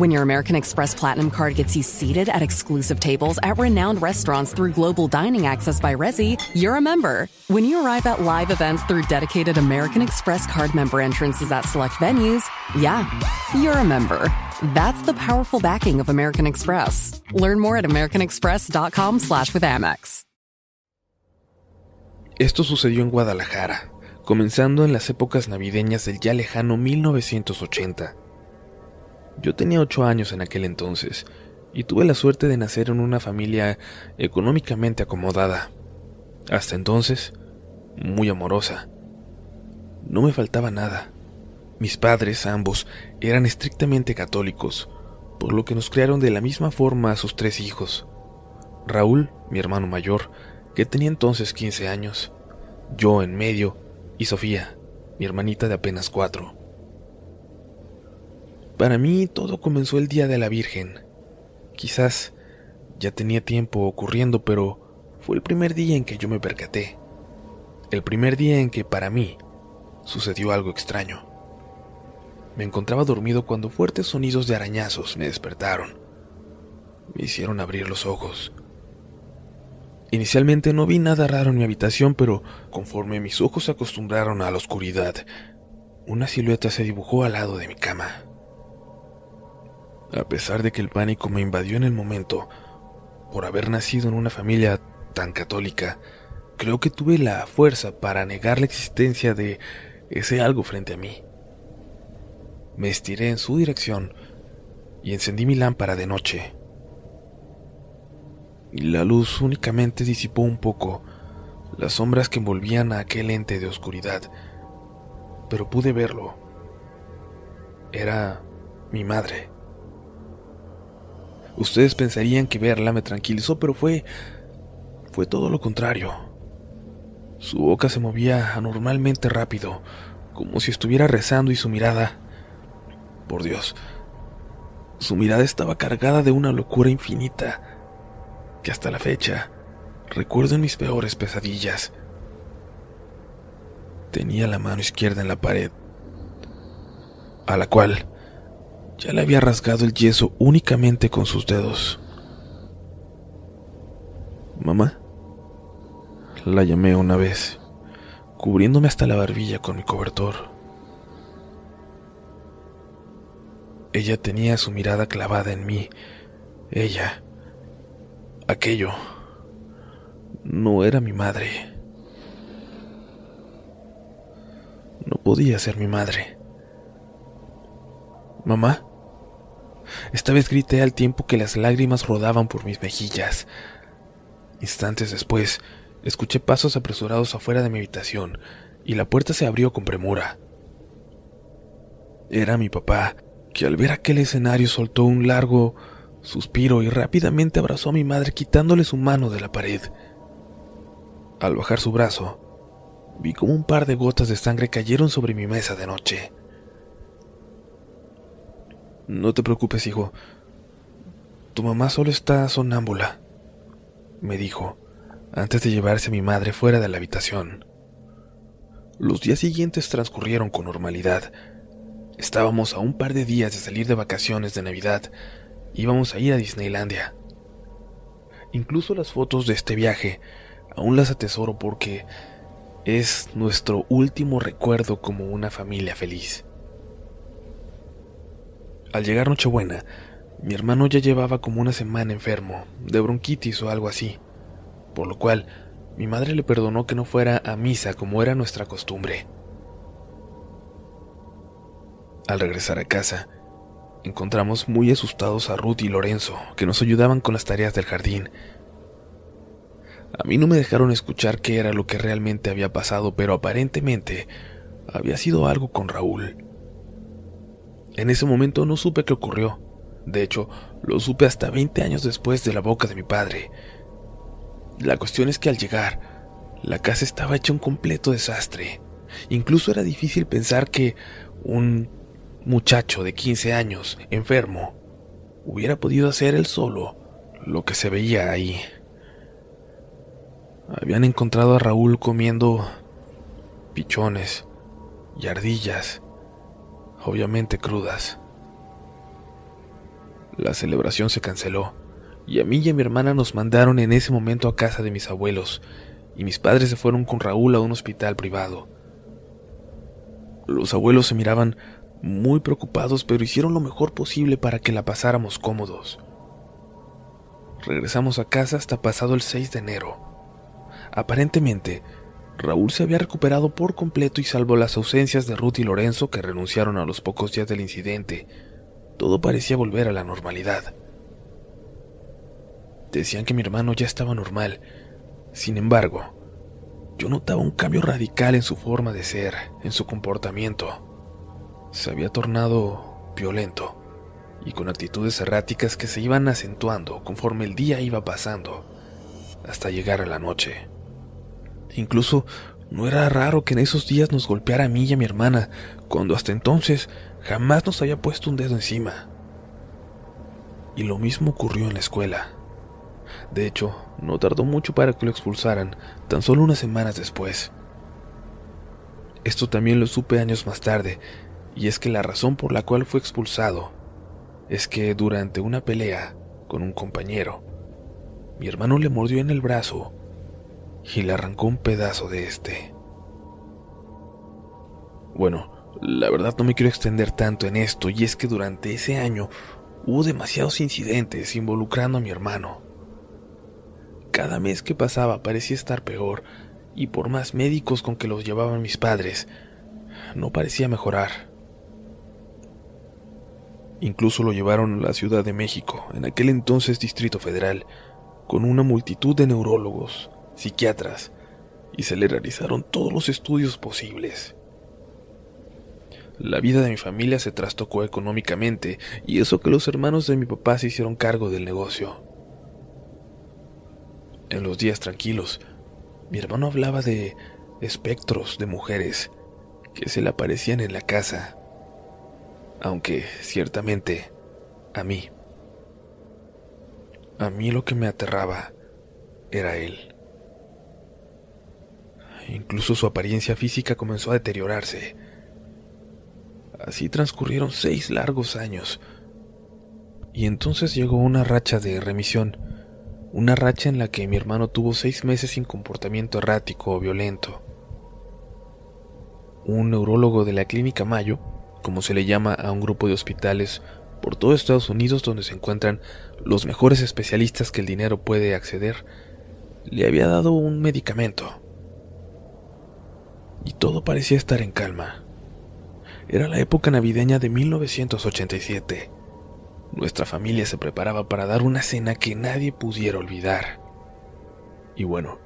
When your American Express Platinum Card gets you seated at exclusive tables at renowned restaurants through global dining access by Resi, you're a member. When you arrive at live events through dedicated American Express card member entrances at select venues, yeah, you're a member. That's the powerful backing of American Express. Learn more at americanexpress.com slash with Amex. Esto sucedió en Guadalajara, comenzando en las épocas navideñas del ya lejano 1980. Yo tenía ocho años en aquel entonces y tuve la suerte de nacer en una familia económicamente acomodada. Hasta entonces, muy amorosa. No me faltaba nada. Mis padres, ambos, eran estrictamente católicos, por lo que nos criaron de la misma forma a sus tres hijos. Raúl, mi hermano mayor, que tenía entonces 15 años, yo en medio, y Sofía, mi hermanita de apenas cuatro. Para mí todo comenzó el día de la Virgen. Quizás ya tenía tiempo ocurriendo, pero fue el primer día en que yo me percaté. El primer día en que para mí sucedió algo extraño. Me encontraba dormido cuando fuertes sonidos de arañazos me despertaron. Me hicieron abrir los ojos. Inicialmente no vi nada raro en mi habitación, pero conforme mis ojos se acostumbraron a la oscuridad, una silueta se dibujó al lado de mi cama. A pesar de que el pánico me invadió en el momento, por haber nacido en una familia tan católica, creo que tuve la fuerza para negar la existencia de ese algo frente a mí. Me estiré en su dirección y encendí mi lámpara de noche. La luz únicamente disipó un poco las sombras que envolvían a aquel ente de oscuridad, pero pude verlo. Era mi madre. Ustedes pensarían que verla me tranquilizó, pero fue... fue todo lo contrario. Su boca se movía anormalmente rápido, como si estuviera rezando y su mirada... Por Dios, su mirada estaba cargada de una locura infinita, que hasta la fecha recuerdo en mis peores pesadillas. Tenía la mano izquierda en la pared, a la cual ya le había rasgado el yeso únicamente con sus dedos. Mamá. La llamé una vez, cubriéndome hasta la barbilla con mi cobertor. Ella tenía su mirada clavada en mí. Ella. Aquello. No era mi madre. No podía ser mi madre. Mamá. Esta vez grité al tiempo que las lágrimas rodaban por mis mejillas. Instantes después, escuché pasos apresurados afuera de mi habitación y la puerta se abrió con premura. Era mi papá, que al ver aquel escenario soltó un largo suspiro y rápidamente abrazó a mi madre quitándole su mano de la pared. Al bajar su brazo, vi como un par de gotas de sangre cayeron sobre mi mesa de noche. No te preocupes, hijo. Tu mamá solo está sonámbula, me dijo, antes de llevarse a mi madre fuera de la habitación. Los días siguientes transcurrieron con normalidad. Estábamos a un par de días de salir de vacaciones de Navidad. Íbamos a ir a Disneylandia. Incluso las fotos de este viaje aún las atesoro porque es nuestro último recuerdo como una familia feliz. Al llegar Nochebuena, mi hermano ya llevaba como una semana enfermo, de bronquitis o algo así, por lo cual mi madre le perdonó que no fuera a misa como era nuestra costumbre. Al regresar a casa, encontramos muy asustados a Ruth y Lorenzo, que nos ayudaban con las tareas del jardín. A mí no me dejaron escuchar qué era lo que realmente había pasado, pero aparentemente había sido algo con Raúl. En ese momento no supe qué ocurrió. De hecho, lo supe hasta 20 años después de la boca de mi padre. La cuestión es que al llegar, la casa estaba hecha un completo desastre. Incluso era difícil pensar que un muchacho de 15 años, enfermo, hubiera podido hacer él solo lo que se veía ahí. habían encontrado a Raúl comiendo pichones y ardillas, obviamente crudas. La celebración se canceló y a mí y a mi hermana nos mandaron en ese momento a casa de mis abuelos y mis padres se fueron con Raúl a un hospital privado. Los abuelos se miraban muy preocupados, pero hicieron lo mejor posible para que la pasáramos cómodos. Regresamos a casa hasta pasado el 6 de enero. Aparentemente, Raúl se había recuperado por completo y salvo las ausencias de Ruth y Lorenzo que renunciaron a los pocos días del incidente, todo parecía volver a la normalidad. Decían que mi hermano ya estaba normal. Sin embargo, yo notaba un cambio radical en su forma de ser, en su comportamiento se había tornado violento y con actitudes erráticas que se iban acentuando conforme el día iba pasando, hasta llegar a la noche. Incluso no era raro que en esos días nos golpeara a mí y a mi hermana, cuando hasta entonces jamás nos había puesto un dedo encima. Y lo mismo ocurrió en la escuela. De hecho, no tardó mucho para que lo expulsaran, tan solo unas semanas después. Esto también lo supe años más tarde, y es que la razón por la cual fue expulsado es que durante una pelea con un compañero, mi hermano le mordió en el brazo y le arrancó un pedazo de este. Bueno, la verdad no me quiero extender tanto en esto, y es que durante ese año hubo demasiados incidentes involucrando a mi hermano. Cada mes que pasaba parecía estar peor, y por más médicos con que los llevaban mis padres, no parecía mejorar. Incluso lo llevaron a la Ciudad de México, en aquel entonces Distrito Federal, con una multitud de neurólogos, psiquiatras, y se le realizaron todos los estudios posibles. La vida de mi familia se trastocó económicamente, y eso que los hermanos de mi papá se hicieron cargo del negocio. En los días tranquilos, mi hermano hablaba de espectros de mujeres que se le aparecían en la casa aunque ciertamente a mí. A mí lo que me aterraba era él. Incluso su apariencia física comenzó a deteriorarse. Así transcurrieron seis largos años. Y entonces llegó una racha de remisión, una racha en la que mi hermano tuvo seis meses sin comportamiento errático o violento. Un neurólogo de la clínica Mayo como se le llama a un grupo de hospitales por todo Estados Unidos donde se encuentran los mejores especialistas que el dinero puede acceder, le había dado un medicamento. Y todo parecía estar en calma. Era la época navideña de 1987. Nuestra familia se preparaba para dar una cena que nadie pudiera olvidar. Y bueno,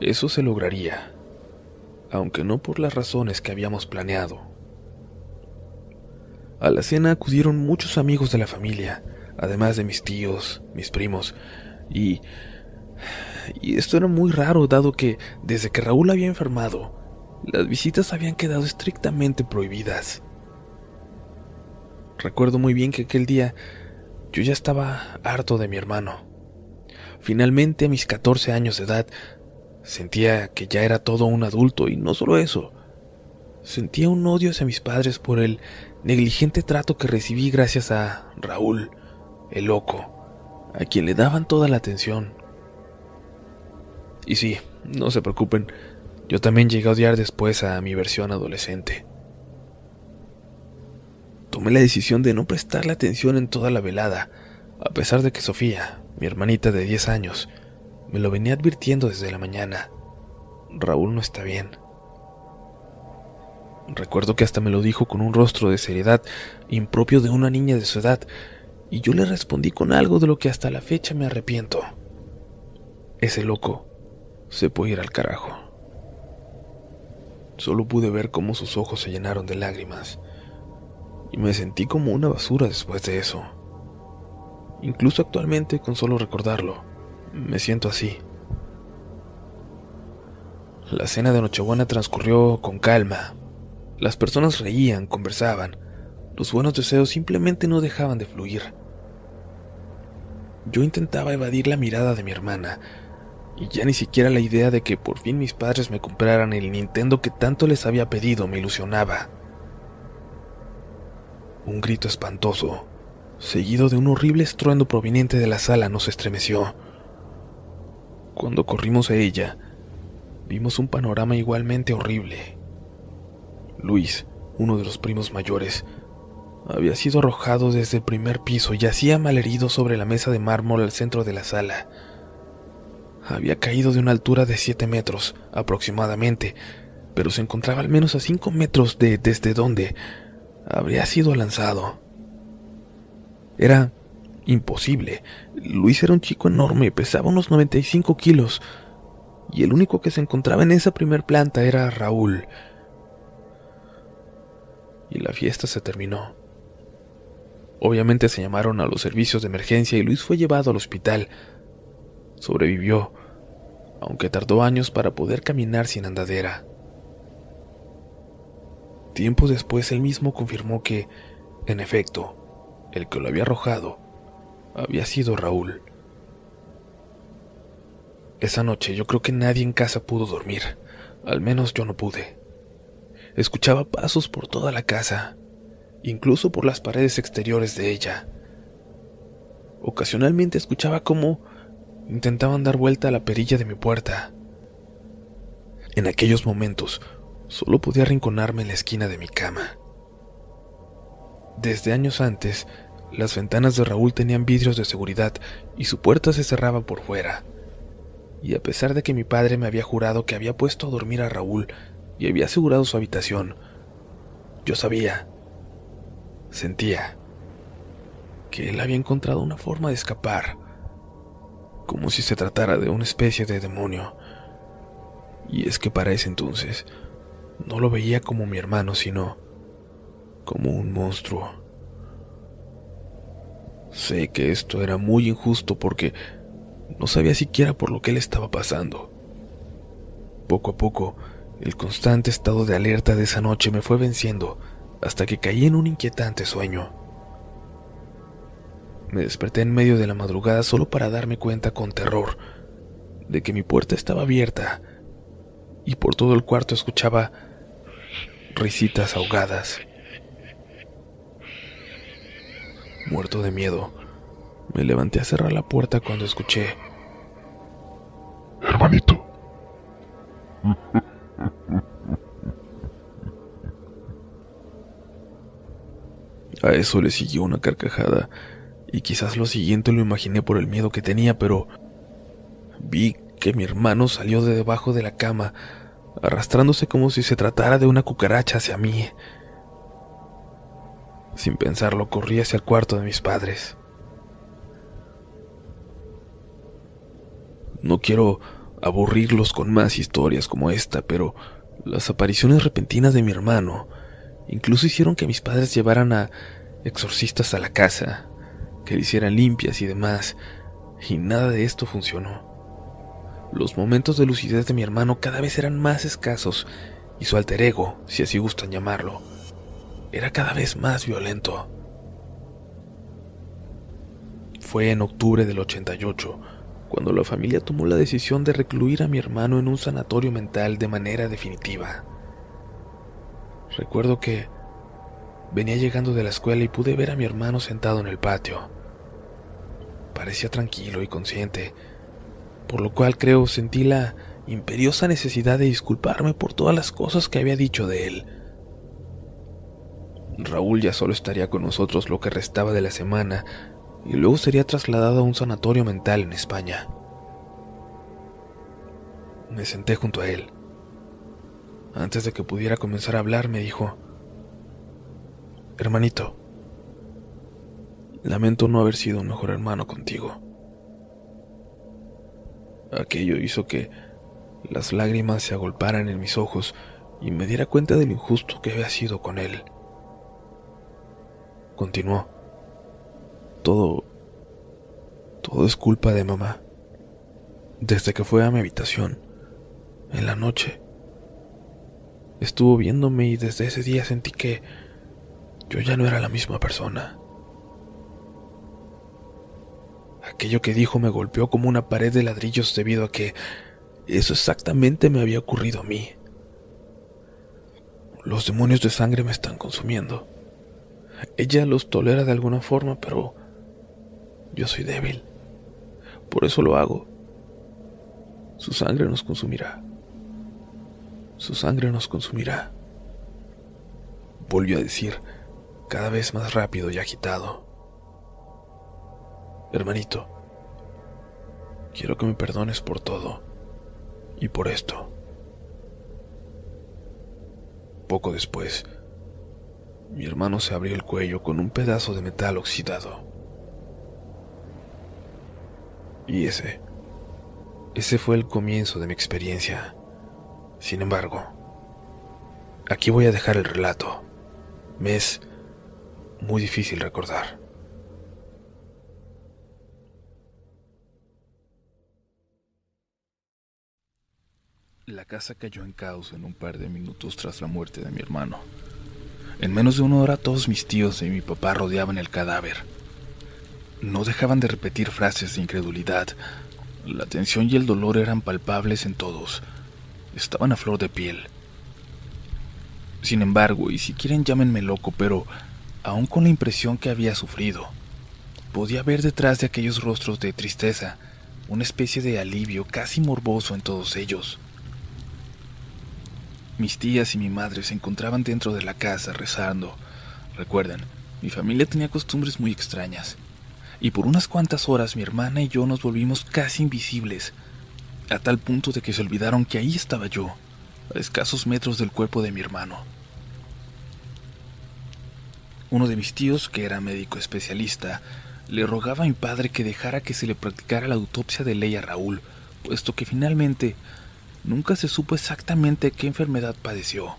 eso se lograría, aunque no por las razones que habíamos planeado. A la cena acudieron muchos amigos de la familia, además de mis tíos, mis primos, y... Y esto era muy raro dado que desde que Raúl había enfermado, las visitas habían quedado estrictamente prohibidas. Recuerdo muy bien que aquel día yo ya estaba harto de mi hermano. Finalmente a mis 14 años de edad sentía que ya era todo un adulto y no solo eso, sentía un odio hacia mis padres por el negligente trato que recibí gracias a Raúl, el loco, a quien le daban toda la atención. Y sí, no se preocupen, yo también llegué a odiar después a mi versión adolescente. Tomé la decisión de no prestarle atención en toda la velada, a pesar de que Sofía, mi hermanita de 10 años, me lo venía advirtiendo desde la mañana. Raúl no está bien. Recuerdo que hasta me lo dijo con un rostro de seriedad impropio de una niña de su edad, y yo le respondí con algo de lo que hasta la fecha me arrepiento. Ese loco se puede ir al carajo. Solo pude ver cómo sus ojos se llenaron de lágrimas, y me sentí como una basura después de eso. Incluso actualmente, con solo recordarlo, me siento así. La cena de Nochebuena transcurrió con calma, las personas reían, conversaban. Los buenos deseos simplemente no dejaban de fluir. Yo intentaba evadir la mirada de mi hermana, y ya ni siquiera la idea de que por fin mis padres me compraran el Nintendo que tanto les había pedido me ilusionaba. Un grito espantoso, seguido de un horrible estruendo proveniente de la sala, nos estremeció. Cuando corrimos a ella, vimos un panorama igualmente horrible. Luis, uno de los primos mayores, había sido arrojado desde el primer piso y yacía malherido sobre la mesa de mármol al centro de la sala. Había caído de una altura de siete metros aproximadamente, pero se encontraba al menos a cinco metros de desde donde habría sido lanzado. Era imposible. Luis era un chico enorme, pesaba unos 95 kilos, y el único que se encontraba en esa primer planta era Raúl. Y la fiesta se terminó. Obviamente se llamaron a los servicios de emergencia y Luis fue llevado al hospital. Sobrevivió, aunque tardó años para poder caminar sin andadera. Tiempo después él mismo confirmó que, en efecto, el que lo había arrojado había sido Raúl. Esa noche yo creo que nadie en casa pudo dormir, al menos yo no pude. Escuchaba pasos por toda la casa, incluso por las paredes exteriores de ella. Ocasionalmente escuchaba cómo intentaban dar vuelta a la perilla de mi puerta. En aquellos momentos solo podía arrinconarme en la esquina de mi cama. Desde años antes, las ventanas de Raúl tenían vidrios de seguridad y su puerta se cerraba por fuera. Y a pesar de que mi padre me había jurado que había puesto a dormir a Raúl y había asegurado su habitación, yo sabía, sentía, que él había encontrado una forma de escapar, como si se tratara de una especie de demonio. Y es que para ese entonces no lo veía como mi hermano, sino como un monstruo. Sé que esto era muy injusto porque no sabía siquiera por lo que él estaba pasando. Poco a poco, el constante estado de alerta de esa noche me fue venciendo hasta que caí en un inquietante sueño. Me desperté en medio de la madrugada solo para darme cuenta con terror de que mi puerta estaba abierta y por todo el cuarto escuchaba risitas ahogadas. Muerto de miedo, me levanté a cerrar la puerta cuando escuché... Hermanito. A eso le siguió una carcajada, y quizás lo siguiente lo imaginé por el miedo que tenía, pero vi que mi hermano salió de debajo de la cama, arrastrándose como si se tratara de una cucaracha hacia mí. Sin pensarlo, corrí hacia el cuarto de mis padres. No quiero aburrirlos con más historias como esta, pero las apariciones repentinas de mi hermano incluso hicieron que mis padres llevaran a exorcistas a la casa, que le hicieran limpias y demás, y nada de esto funcionó. Los momentos de lucidez de mi hermano cada vez eran más escasos, y su alter ego, si así gustan llamarlo, era cada vez más violento. Fue en octubre del 88 cuando la familia tomó la decisión de recluir a mi hermano en un sanatorio mental de manera definitiva. Recuerdo que venía llegando de la escuela y pude ver a mi hermano sentado en el patio. Parecía tranquilo y consciente, por lo cual creo sentí la imperiosa necesidad de disculparme por todas las cosas que había dicho de él. Raúl ya solo estaría con nosotros lo que restaba de la semana y luego sería trasladado a un sanatorio mental en España. Me senté junto a él. Antes de que pudiera comenzar a hablar, me dijo, Hermanito, lamento no haber sido un mejor hermano contigo. Aquello hizo que las lágrimas se agolparan en mis ojos y me diera cuenta de lo injusto que había sido con él. Continuó. Todo... Todo es culpa de mamá. Desde que fue a mi habitación, en la noche, estuvo viéndome y desde ese día sentí que yo ya no era la misma persona. Aquello que dijo me golpeó como una pared de ladrillos debido a que eso exactamente me había ocurrido a mí. Los demonios de sangre me están consumiendo. Ella los tolera de alguna forma, pero yo soy débil. Por eso lo hago. Su sangre nos consumirá. Su sangre nos consumirá. Volvió a decir, cada vez más rápido y agitado. Hermanito, quiero que me perdones por todo y por esto. Poco después, mi hermano se abrió el cuello con un pedazo de metal oxidado. Y ese, ese fue el comienzo de mi experiencia. Sin embargo, aquí voy a dejar el relato. Me es muy difícil recordar. La casa cayó en caos en un par de minutos tras la muerte de mi hermano. En menos de una hora todos mis tíos y mi papá rodeaban el cadáver. No dejaban de repetir frases de incredulidad. La tensión y el dolor eran palpables en todos. Estaban a flor de piel. Sin embargo, y si quieren llámenme loco, pero aún con la impresión que había sufrido, podía ver detrás de aquellos rostros de tristeza una especie de alivio casi morboso en todos ellos. Mis tías y mi madre se encontraban dentro de la casa rezando. Recuerden, mi familia tenía costumbres muy extrañas. Y por unas cuantas horas mi hermana y yo nos volvimos casi invisibles, a tal punto de que se olvidaron que ahí estaba yo, a escasos metros del cuerpo de mi hermano. Uno de mis tíos, que era médico especialista, le rogaba a mi padre que dejara que se le practicara la autopsia de ley a Raúl, puesto que finalmente nunca se supo exactamente qué enfermedad padeció.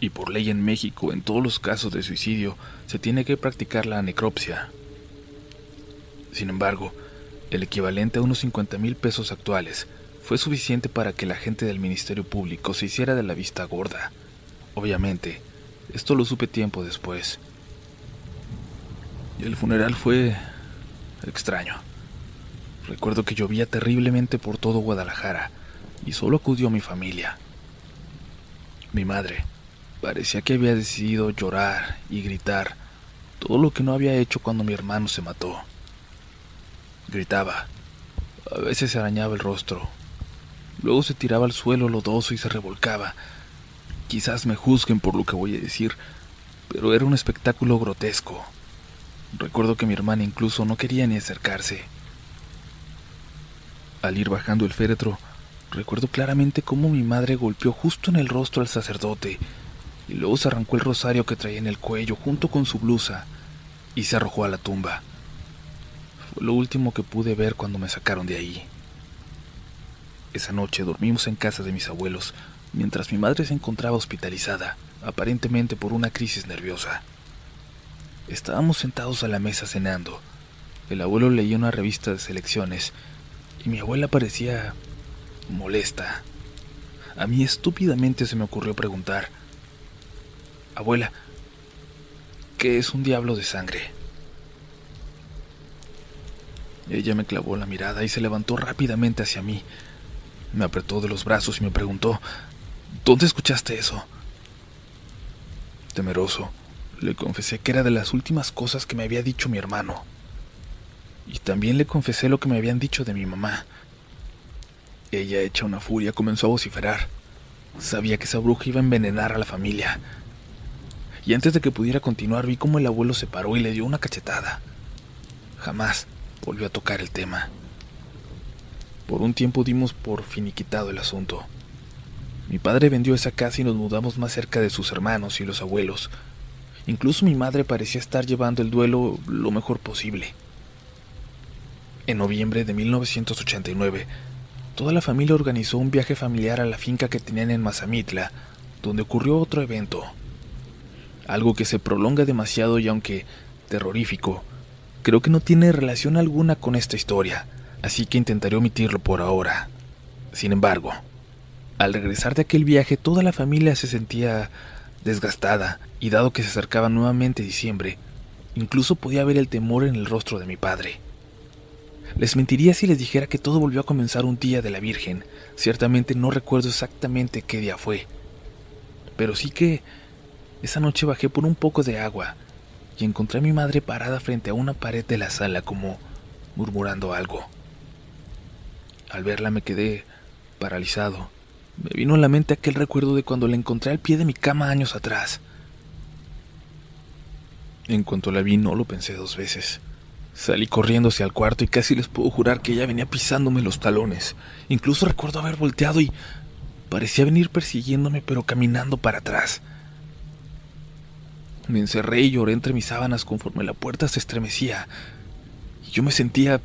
Y por ley en México, en todos los casos de suicidio, se tiene que practicar la necropsia. Sin embargo, el equivalente a unos 50 mil pesos actuales fue suficiente para que la gente del Ministerio Público se hiciera de la vista gorda. Obviamente, esto lo supe tiempo después. Y el funeral fue extraño. Recuerdo que llovía terriblemente por todo Guadalajara y solo acudió mi familia. Mi madre parecía que había decidido llorar y gritar todo lo que no había hecho cuando mi hermano se mató. Gritaba, a veces se arañaba el rostro, luego se tiraba al suelo lodoso y se revolcaba. Quizás me juzguen por lo que voy a decir, pero era un espectáculo grotesco. Recuerdo que mi hermana incluso no quería ni acercarse. Al ir bajando el féretro, Recuerdo claramente cómo mi madre golpeó justo en el rostro al sacerdote y luego se arrancó el rosario que traía en el cuello junto con su blusa y se arrojó a la tumba. Fue lo último que pude ver cuando me sacaron de ahí. Esa noche dormimos en casa de mis abuelos mientras mi madre se encontraba hospitalizada, aparentemente por una crisis nerviosa. Estábamos sentados a la mesa cenando. El abuelo leía una revista de selecciones y mi abuela parecía molesta. A mí estúpidamente se me ocurrió preguntar, Abuela, ¿qué es un diablo de sangre? Ella me clavó la mirada y se levantó rápidamente hacia mí. Me apretó de los brazos y me preguntó, ¿Dónde escuchaste eso? Temeroso, le confesé que era de las últimas cosas que me había dicho mi hermano. Y también le confesé lo que me habían dicho de mi mamá. Ella, hecha una furia, comenzó a vociferar. Sabía que esa bruja iba a envenenar a la familia. Y antes de que pudiera continuar, vi cómo el abuelo se paró y le dio una cachetada. Jamás volvió a tocar el tema. Por un tiempo dimos por finiquitado el asunto. Mi padre vendió esa casa y nos mudamos más cerca de sus hermanos y los abuelos. Incluso mi madre parecía estar llevando el duelo lo mejor posible. En noviembre de 1989 toda la familia organizó un viaje familiar a la finca que tenían en Mazamitla, donde ocurrió otro evento. Algo que se prolonga demasiado y aunque terrorífico, creo que no tiene relación alguna con esta historia, así que intentaré omitirlo por ahora. Sin embargo, al regresar de aquel viaje toda la familia se sentía desgastada y dado que se acercaba nuevamente diciembre, incluso podía ver el temor en el rostro de mi padre. Les mentiría si les dijera que todo volvió a comenzar un día de la Virgen. Ciertamente no recuerdo exactamente qué día fue. Pero sí que esa noche bajé por un poco de agua y encontré a mi madre parada frente a una pared de la sala como murmurando algo. Al verla me quedé paralizado. Me vino a la mente aquel recuerdo de cuando la encontré al pie de mi cama años atrás. En cuanto la vi no lo pensé dos veces. Salí corriendo hacia el cuarto y casi les puedo jurar que ella venía pisándome los talones. Incluso recuerdo haber volteado y parecía venir persiguiéndome pero caminando para atrás. Me encerré y lloré entre mis sábanas conforme la puerta se estremecía. Y yo me sentía,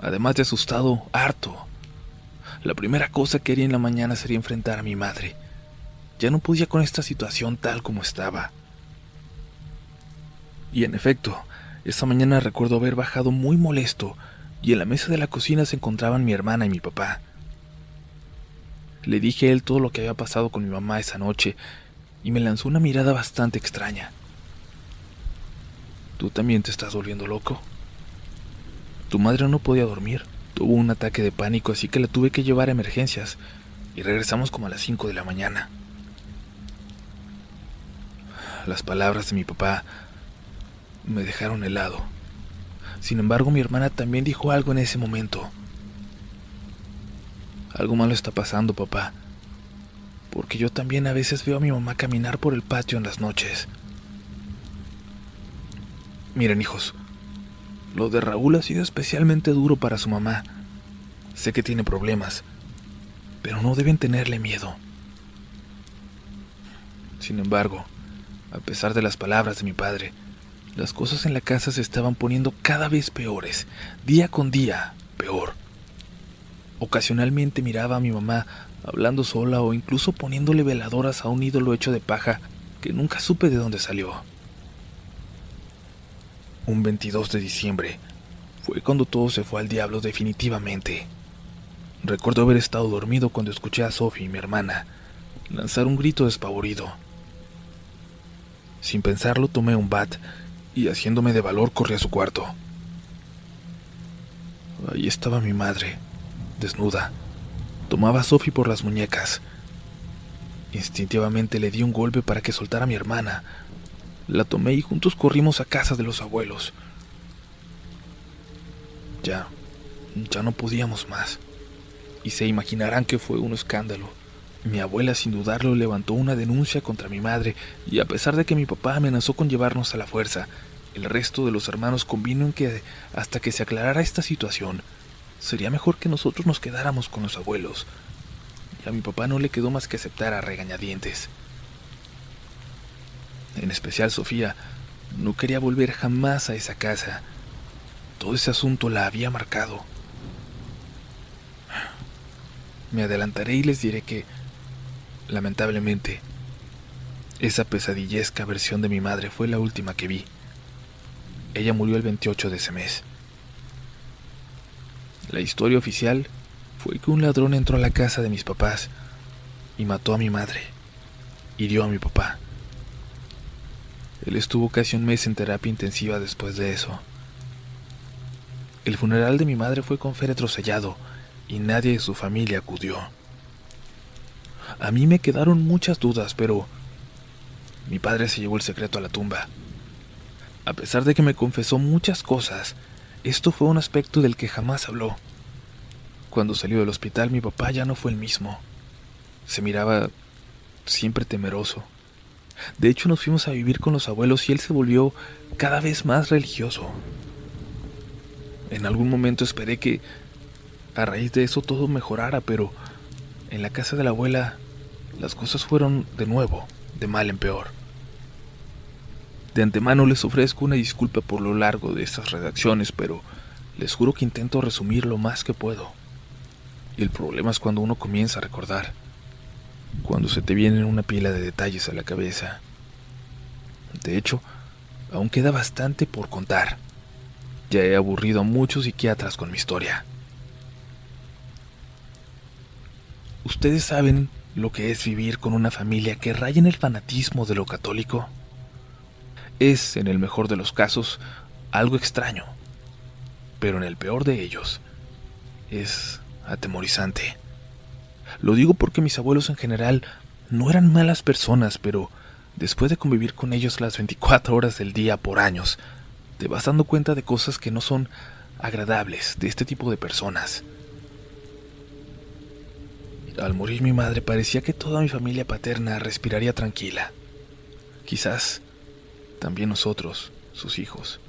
además de asustado, harto. La primera cosa que haría en la mañana sería enfrentar a mi madre. Ya no podía con esta situación tal como estaba. Y en efecto, esa mañana recuerdo haber bajado muy molesto y en la mesa de la cocina se encontraban mi hermana y mi papá. Le dije a él todo lo que había pasado con mi mamá esa noche y me lanzó una mirada bastante extraña. ¿Tú también te estás volviendo loco? Tu madre no podía dormir, tuvo un ataque de pánico así que la tuve que llevar a emergencias y regresamos como a las 5 de la mañana. Las palabras de mi papá me dejaron helado. Sin embargo, mi hermana también dijo algo en ese momento. Algo malo está pasando, papá. Porque yo también a veces veo a mi mamá caminar por el patio en las noches. Miren, hijos, lo de Raúl ha sido especialmente duro para su mamá. Sé que tiene problemas, pero no deben tenerle miedo. Sin embargo, a pesar de las palabras de mi padre, las cosas en la casa se estaban poniendo cada vez peores, día con día, peor. Ocasionalmente miraba a mi mamá hablando sola o incluso poniéndole veladoras a un ídolo hecho de paja que nunca supe de dónde salió. Un 22 de diciembre fue cuando todo se fue al diablo definitivamente. Recuerdo haber estado dormido cuando escuché a Sophie, mi hermana, lanzar un grito despavorido. Sin pensarlo tomé un bat y haciéndome de valor corrí a su cuarto. Ahí estaba mi madre, desnuda. Tomaba a Sophie por las muñecas. Instintivamente le di un golpe para que soltara a mi hermana. La tomé y juntos corrimos a casa de los abuelos. Ya, ya no podíamos más. Y se imaginarán que fue un escándalo. Mi abuela sin dudarlo levantó una denuncia contra mi madre y a pesar de que mi papá amenazó con llevarnos a la fuerza, el resto de los hermanos convino en que hasta que se aclarara esta situación, sería mejor que nosotros nos quedáramos con los abuelos. Y a mi papá no le quedó más que aceptar a regañadientes. En especial Sofía no quería volver jamás a esa casa. Todo ese asunto la había marcado. Me adelantaré y les diré que, lamentablemente, esa pesadillesca versión de mi madre fue la última que vi. Ella murió el 28 de ese mes. La historia oficial fue que un ladrón entró a la casa de mis papás y mató a mi madre. Hirió a mi papá. Él estuvo casi un mes en terapia intensiva después de eso. El funeral de mi madre fue con féretro sellado y nadie de su familia acudió. A mí me quedaron muchas dudas, pero mi padre se llevó el secreto a la tumba. A pesar de que me confesó muchas cosas, esto fue un aspecto del que jamás habló. Cuando salió del hospital mi papá ya no fue el mismo. Se miraba siempre temeroso. De hecho nos fuimos a vivir con los abuelos y él se volvió cada vez más religioso. En algún momento esperé que a raíz de eso todo mejorara, pero en la casa de la abuela las cosas fueron de nuevo, de mal en peor. De antemano les ofrezco una disculpa por lo largo de estas redacciones, pero les juro que intento resumir lo más que puedo. Y el problema es cuando uno comienza a recordar, cuando se te vienen una pila de detalles a la cabeza. De hecho, aún queda bastante por contar. Ya he aburrido a muchos psiquiatras con mi historia. ¿Ustedes saben lo que es vivir con una familia que raya en el fanatismo de lo católico? es, en el mejor de los casos, algo extraño. pero en el peor de ellos es atemorizante. Lo digo porque mis abuelos en general no eran malas personas, pero después de convivir con ellos las 24 horas del día por años, te vas dando cuenta de cosas que no son agradables de este tipo de personas. Al morir mi madre parecía que toda mi familia paterna respiraría tranquila. Quizás también nosotros, sus hijos.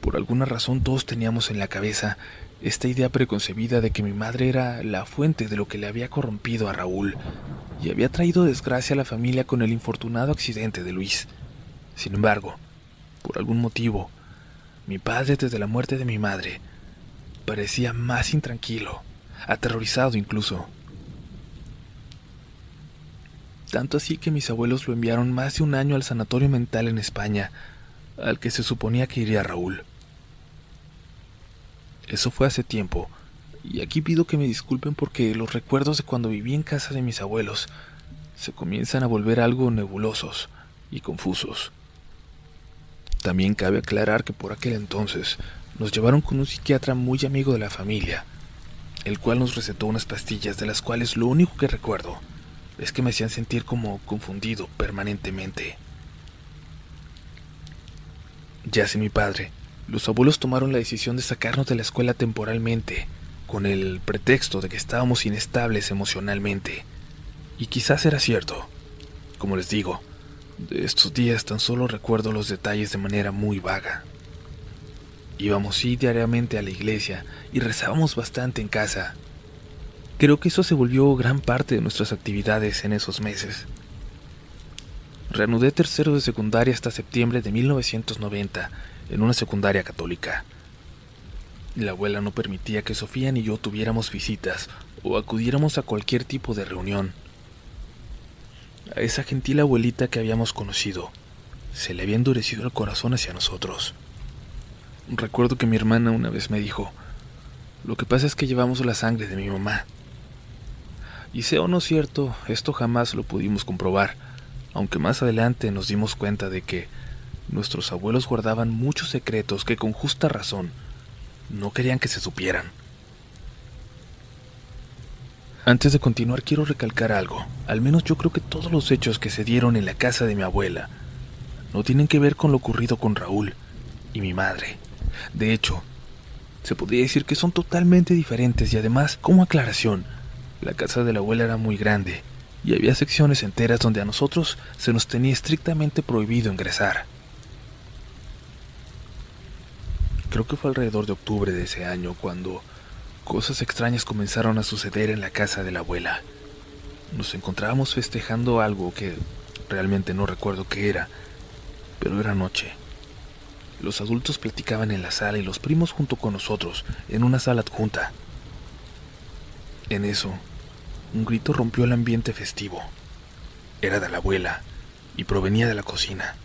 Por alguna razón todos teníamos en la cabeza esta idea preconcebida de que mi madre era la fuente de lo que le había corrompido a Raúl y había traído desgracia a la familia con el infortunado accidente de Luis. Sin embargo, por algún motivo, mi padre desde la muerte de mi madre parecía más intranquilo, aterrorizado incluso. Tanto así que mis abuelos lo enviaron más de un año al sanatorio mental en España, al que se suponía que iría Raúl. Eso fue hace tiempo, y aquí pido que me disculpen porque los recuerdos de cuando viví en casa de mis abuelos se comienzan a volver algo nebulosos y confusos. También cabe aclarar que por aquel entonces nos llevaron con un psiquiatra muy amigo de la familia, el cual nos recetó unas pastillas de las cuales lo único que recuerdo es que me hacían sentir como confundido permanentemente. Ya sé mi padre, los abuelos tomaron la decisión de sacarnos de la escuela temporalmente, con el pretexto de que estábamos inestables emocionalmente. Y quizás era cierto. Como les digo, de estos días tan solo recuerdo los detalles de manera muy vaga. Íbamos diariamente a la iglesia y rezábamos bastante en casa. Creo que eso se volvió gran parte de nuestras actividades en esos meses. Reanudé tercero de secundaria hasta septiembre de 1990 en una secundaria católica. La abuela no permitía que Sofía ni yo tuviéramos visitas o acudiéramos a cualquier tipo de reunión. A esa gentil abuelita que habíamos conocido se le había endurecido el corazón hacia nosotros. Recuerdo que mi hermana una vez me dijo, lo que pasa es que llevamos la sangre de mi mamá. Y sea o no cierto, esto jamás lo pudimos comprobar, aunque más adelante nos dimos cuenta de que nuestros abuelos guardaban muchos secretos que con justa razón no querían que se supieran. Antes de continuar quiero recalcar algo, al menos yo creo que todos los hechos que se dieron en la casa de mi abuela no tienen que ver con lo ocurrido con Raúl y mi madre. De hecho, se podría decir que son totalmente diferentes y además, como aclaración, la casa de la abuela era muy grande y había secciones enteras donde a nosotros se nos tenía estrictamente prohibido ingresar. Creo que fue alrededor de octubre de ese año cuando cosas extrañas comenzaron a suceder en la casa de la abuela. Nos encontrábamos festejando algo que realmente no recuerdo qué era, pero era noche. Los adultos platicaban en la sala y los primos junto con nosotros en una sala adjunta. En eso, un grito rompió el ambiente festivo. Era de la abuela y provenía de la cocina.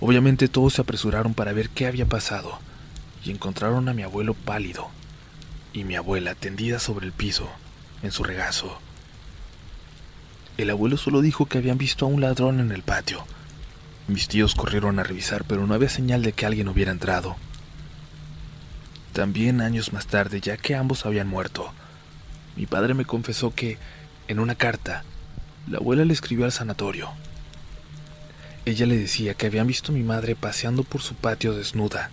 Obviamente todos se apresuraron para ver qué había pasado y encontraron a mi abuelo pálido y mi abuela tendida sobre el piso, en su regazo. El abuelo solo dijo que habían visto a un ladrón en el patio. Mis tíos corrieron a revisar, pero no había señal de que alguien hubiera entrado. También años más tarde, ya que ambos habían muerto, mi padre me confesó que, en una carta, la abuela le escribió al sanatorio ella le decía que habían visto a mi madre paseando por su patio desnuda,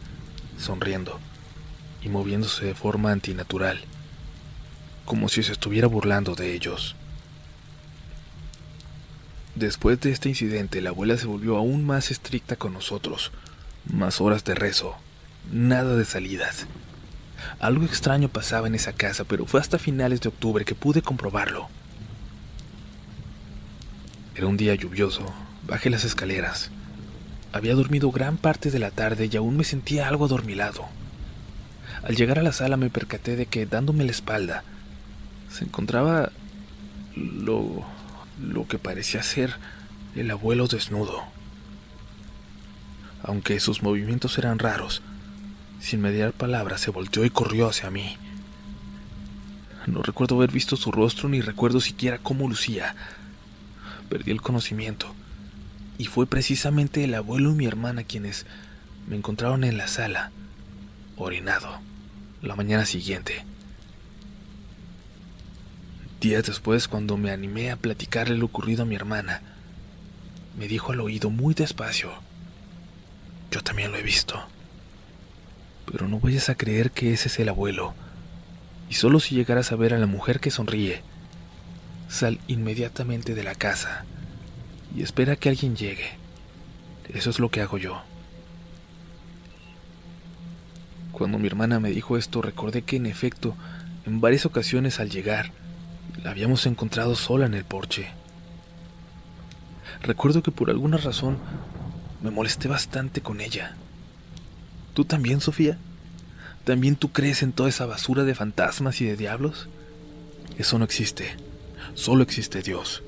sonriendo y moviéndose de forma antinatural, como si se estuviera burlando de ellos. Después de este incidente, la abuela se volvió aún más estricta con nosotros, más horas de rezo, nada de salidas. Algo extraño pasaba en esa casa, pero fue hasta finales de octubre que pude comprobarlo. Era un día lluvioso, Bajé las escaleras. Había dormido gran parte de la tarde y aún me sentía algo adormilado. Al llegar a la sala me percaté de que, dándome la espalda, se encontraba lo, lo que parecía ser el abuelo desnudo. Aunque sus movimientos eran raros, sin mediar palabras se volteó y corrió hacia mí. No recuerdo haber visto su rostro ni recuerdo siquiera cómo lucía. Perdí el conocimiento y fue precisamente el abuelo y mi hermana quienes me encontraron en la sala, orinado, la mañana siguiente. Días después, cuando me animé a platicarle lo ocurrido a mi hermana, me dijo al oído muy despacio, yo también lo he visto, pero no vayas a creer que ese es el abuelo, y solo si llegaras a ver a la mujer que sonríe, sal inmediatamente de la casa y espera que alguien llegue. Eso es lo que hago yo. Cuando mi hermana me dijo esto, recordé que en efecto, en varias ocasiones al llegar, la habíamos encontrado sola en el porche. Recuerdo que por alguna razón me molesté bastante con ella. ¿Tú también, Sofía? ¿También tú crees en toda esa basura de fantasmas y de diablos? Eso no existe. Solo existe Dios.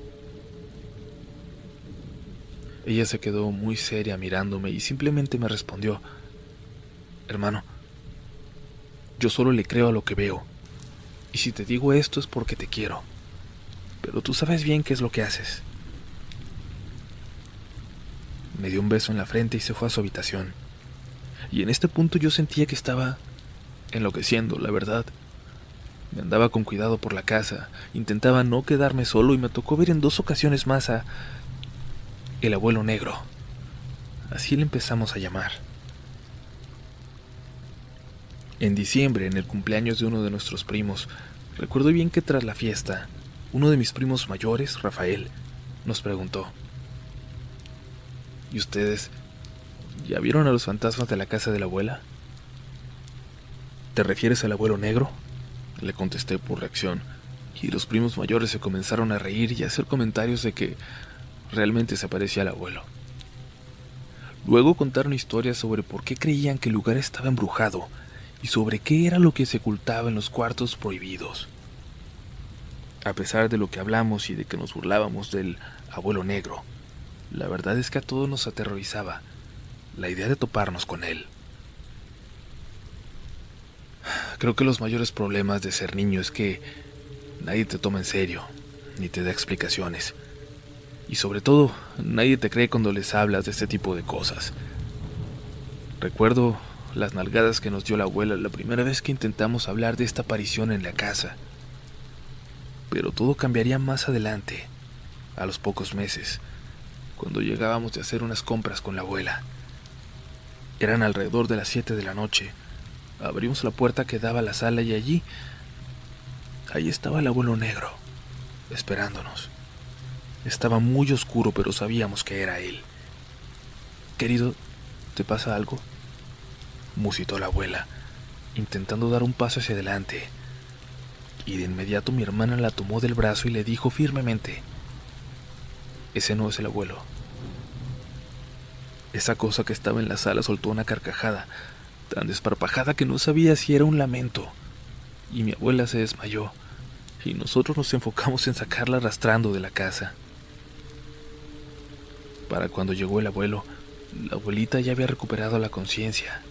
Ella se quedó muy seria mirándome y simplemente me respondió, hermano, yo solo le creo a lo que veo, y si te digo esto es porque te quiero, pero tú sabes bien qué es lo que haces. Me dio un beso en la frente y se fue a su habitación, y en este punto yo sentía que estaba enloqueciendo, la verdad. Me andaba con cuidado por la casa, intentaba no quedarme solo y me tocó ver en dos ocasiones más a el abuelo negro. Así le empezamos a llamar. En diciembre, en el cumpleaños de uno de nuestros primos, recuerdo bien que tras la fiesta, uno de mis primos mayores, Rafael, nos preguntó, ¿Y ustedes ya vieron a los fantasmas de la casa de la abuela? ¿Te refieres al abuelo negro? Le contesté por reacción, y los primos mayores se comenzaron a reír y a hacer comentarios de que realmente se parecía al abuelo. Luego contaron historias sobre por qué creían que el lugar estaba embrujado y sobre qué era lo que se ocultaba en los cuartos prohibidos. A pesar de lo que hablamos y de que nos burlábamos del abuelo negro, la verdad es que a todos nos aterrorizaba la idea de toparnos con él. Creo que los mayores problemas de ser niño es que nadie te toma en serio, ni te da explicaciones. Y sobre todo, nadie te cree cuando les hablas de este tipo de cosas. Recuerdo las nalgadas que nos dio la abuela la primera vez que intentamos hablar de esta aparición en la casa. Pero todo cambiaría más adelante, a los pocos meses, cuando llegábamos de hacer unas compras con la abuela. Eran alrededor de las 7 de la noche Abrimos la puerta que daba a la sala y allí, ahí estaba el abuelo negro, esperándonos. Estaba muy oscuro, pero sabíamos que era él. Querido, ¿te pasa algo? Musitó la abuela, intentando dar un paso hacia adelante. Y de inmediato mi hermana la tomó del brazo y le dijo firmemente, ese no es el abuelo. Esa cosa que estaba en la sala soltó una carcajada, tan desparpajada que no sabía si era un lamento, y mi abuela se desmayó, y nosotros nos enfocamos en sacarla arrastrando de la casa. Para cuando llegó el abuelo, la abuelita ya había recuperado la conciencia.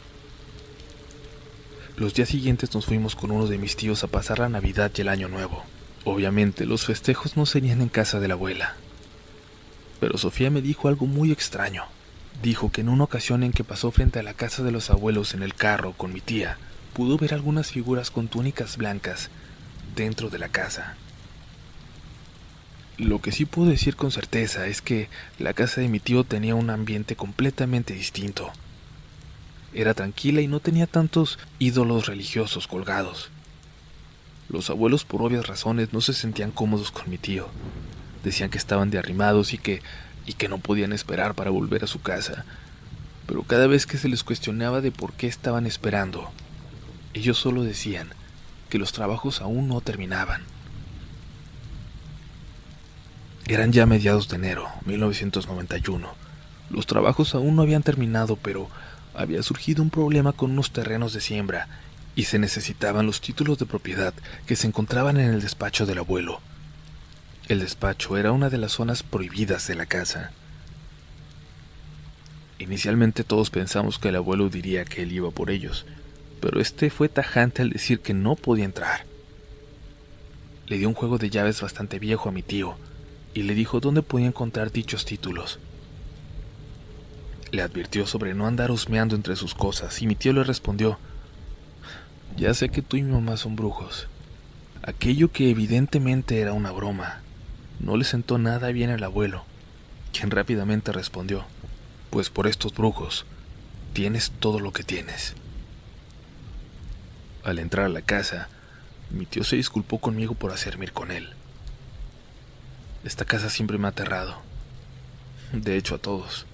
Los días siguientes nos fuimos con uno de mis tíos a pasar la Navidad y el Año Nuevo. Obviamente los festejos no serían en casa de la abuela. Pero Sofía me dijo algo muy extraño dijo que en una ocasión en que pasó frente a la casa de los abuelos en el carro con mi tía, pudo ver algunas figuras con túnicas blancas dentro de la casa. Lo que sí puedo decir con certeza es que la casa de mi tío tenía un ambiente completamente distinto. Era tranquila y no tenía tantos ídolos religiosos colgados. Los abuelos por obvias razones no se sentían cómodos con mi tío. Decían que estaban de arrimados y que y que no podían esperar para volver a su casa, pero cada vez que se les cuestionaba de por qué estaban esperando, ellos solo decían que los trabajos aún no terminaban. Eran ya mediados de enero, 1991. Los trabajos aún no habían terminado, pero había surgido un problema con unos terrenos de siembra y se necesitaban los títulos de propiedad que se encontraban en el despacho del abuelo. El despacho era una de las zonas prohibidas de la casa. Inicialmente todos pensamos que el abuelo diría que él iba por ellos, pero este fue tajante al decir que no podía entrar. Le dio un juego de llaves bastante viejo a mi tío y le dijo dónde podía encontrar dichos títulos. Le advirtió sobre no andar husmeando entre sus cosas y mi tío le respondió, ya sé que tú y mi mamá son brujos. Aquello que evidentemente era una broma no le sentó nada bien al abuelo, quien rápidamente respondió, pues por estos brujos tienes todo lo que tienes. Al entrar a la casa, mi tío se disculpó conmigo por hacerme ir con él. Esta casa siempre me ha aterrado. De hecho, a todos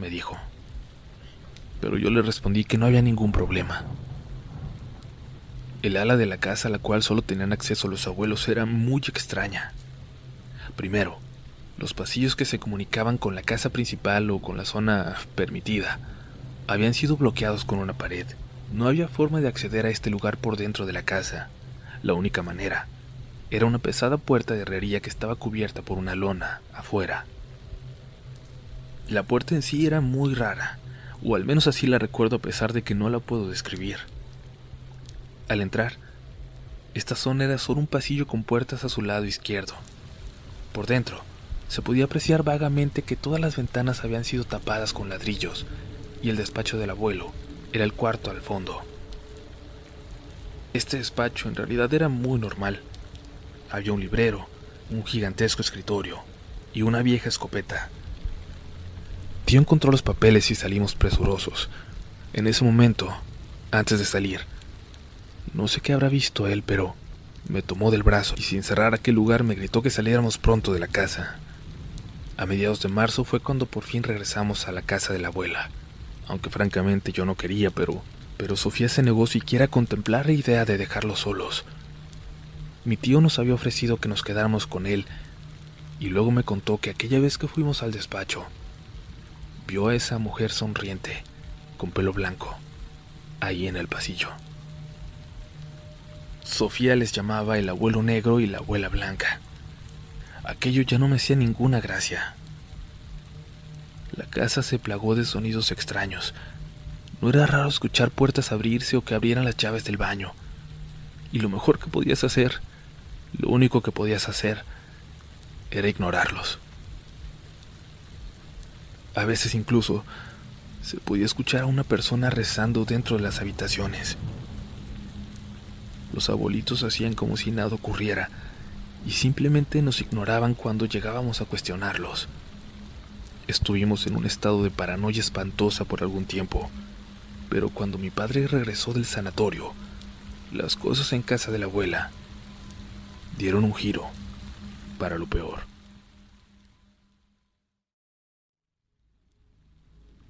me dijo. Pero yo le respondí que no había ningún problema. El ala de la casa a la cual solo tenían acceso los abuelos era muy extraña. Primero, los pasillos que se comunicaban con la casa principal o con la zona permitida habían sido bloqueados con una pared. No había forma de acceder a este lugar por dentro de la casa. La única manera era una pesada puerta de herrería que estaba cubierta por una lona afuera. La puerta en sí era muy rara, o al menos así la recuerdo a pesar de que no la puedo describir. Al entrar, esta zona era solo un pasillo con puertas a su lado izquierdo. Por dentro, se podía apreciar vagamente que todas las ventanas habían sido tapadas con ladrillos, y el despacho del abuelo era el cuarto al fondo. Este despacho en realidad era muy normal. Había un librero, un gigantesco escritorio y una vieja escopeta. Tío encontró los papeles y salimos presurosos. En ese momento, antes de salir, no sé qué habrá visto él, pero me tomó del brazo y sin cerrar aquel lugar me gritó que saliéramos pronto de la casa. A mediados de marzo fue cuando por fin regresamos a la casa de la abuela, aunque francamente yo no quería, pero pero Sofía se negó siquiera a contemplar la idea de dejarlos solos. Mi tío nos había ofrecido que nos quedáramos con él, y luego me contó que aquella vez que fuimos al despacho, vio a esa mujer sonriente, con pelo blanco, ahí en el pasillo. Sofía les llamaba el abuelo negro y la abuela blanca. Aquello ya no me hacía ninguna gracia. La casa se plagó de sonidos extraños. No era raro escuchar puertas abrirse o que abrieran las llaves del baño. Y lo mejor que podías hacer, lo único que podías hacer, era ignorarlos. A veces incluso se podía escuchar a una persona rezando dentro de las habitaciones. Los abuelitos hacían como si nada ocurriera y simplemente nos ignoraban cuando llegábamos a cuestionarlos. Estuvimos en un estado de paranoia espantosa por algún tiempo, pero cuando mi padre regresó del sanatorio, las cosas en casa de la abuela dieron un giro para lo peor.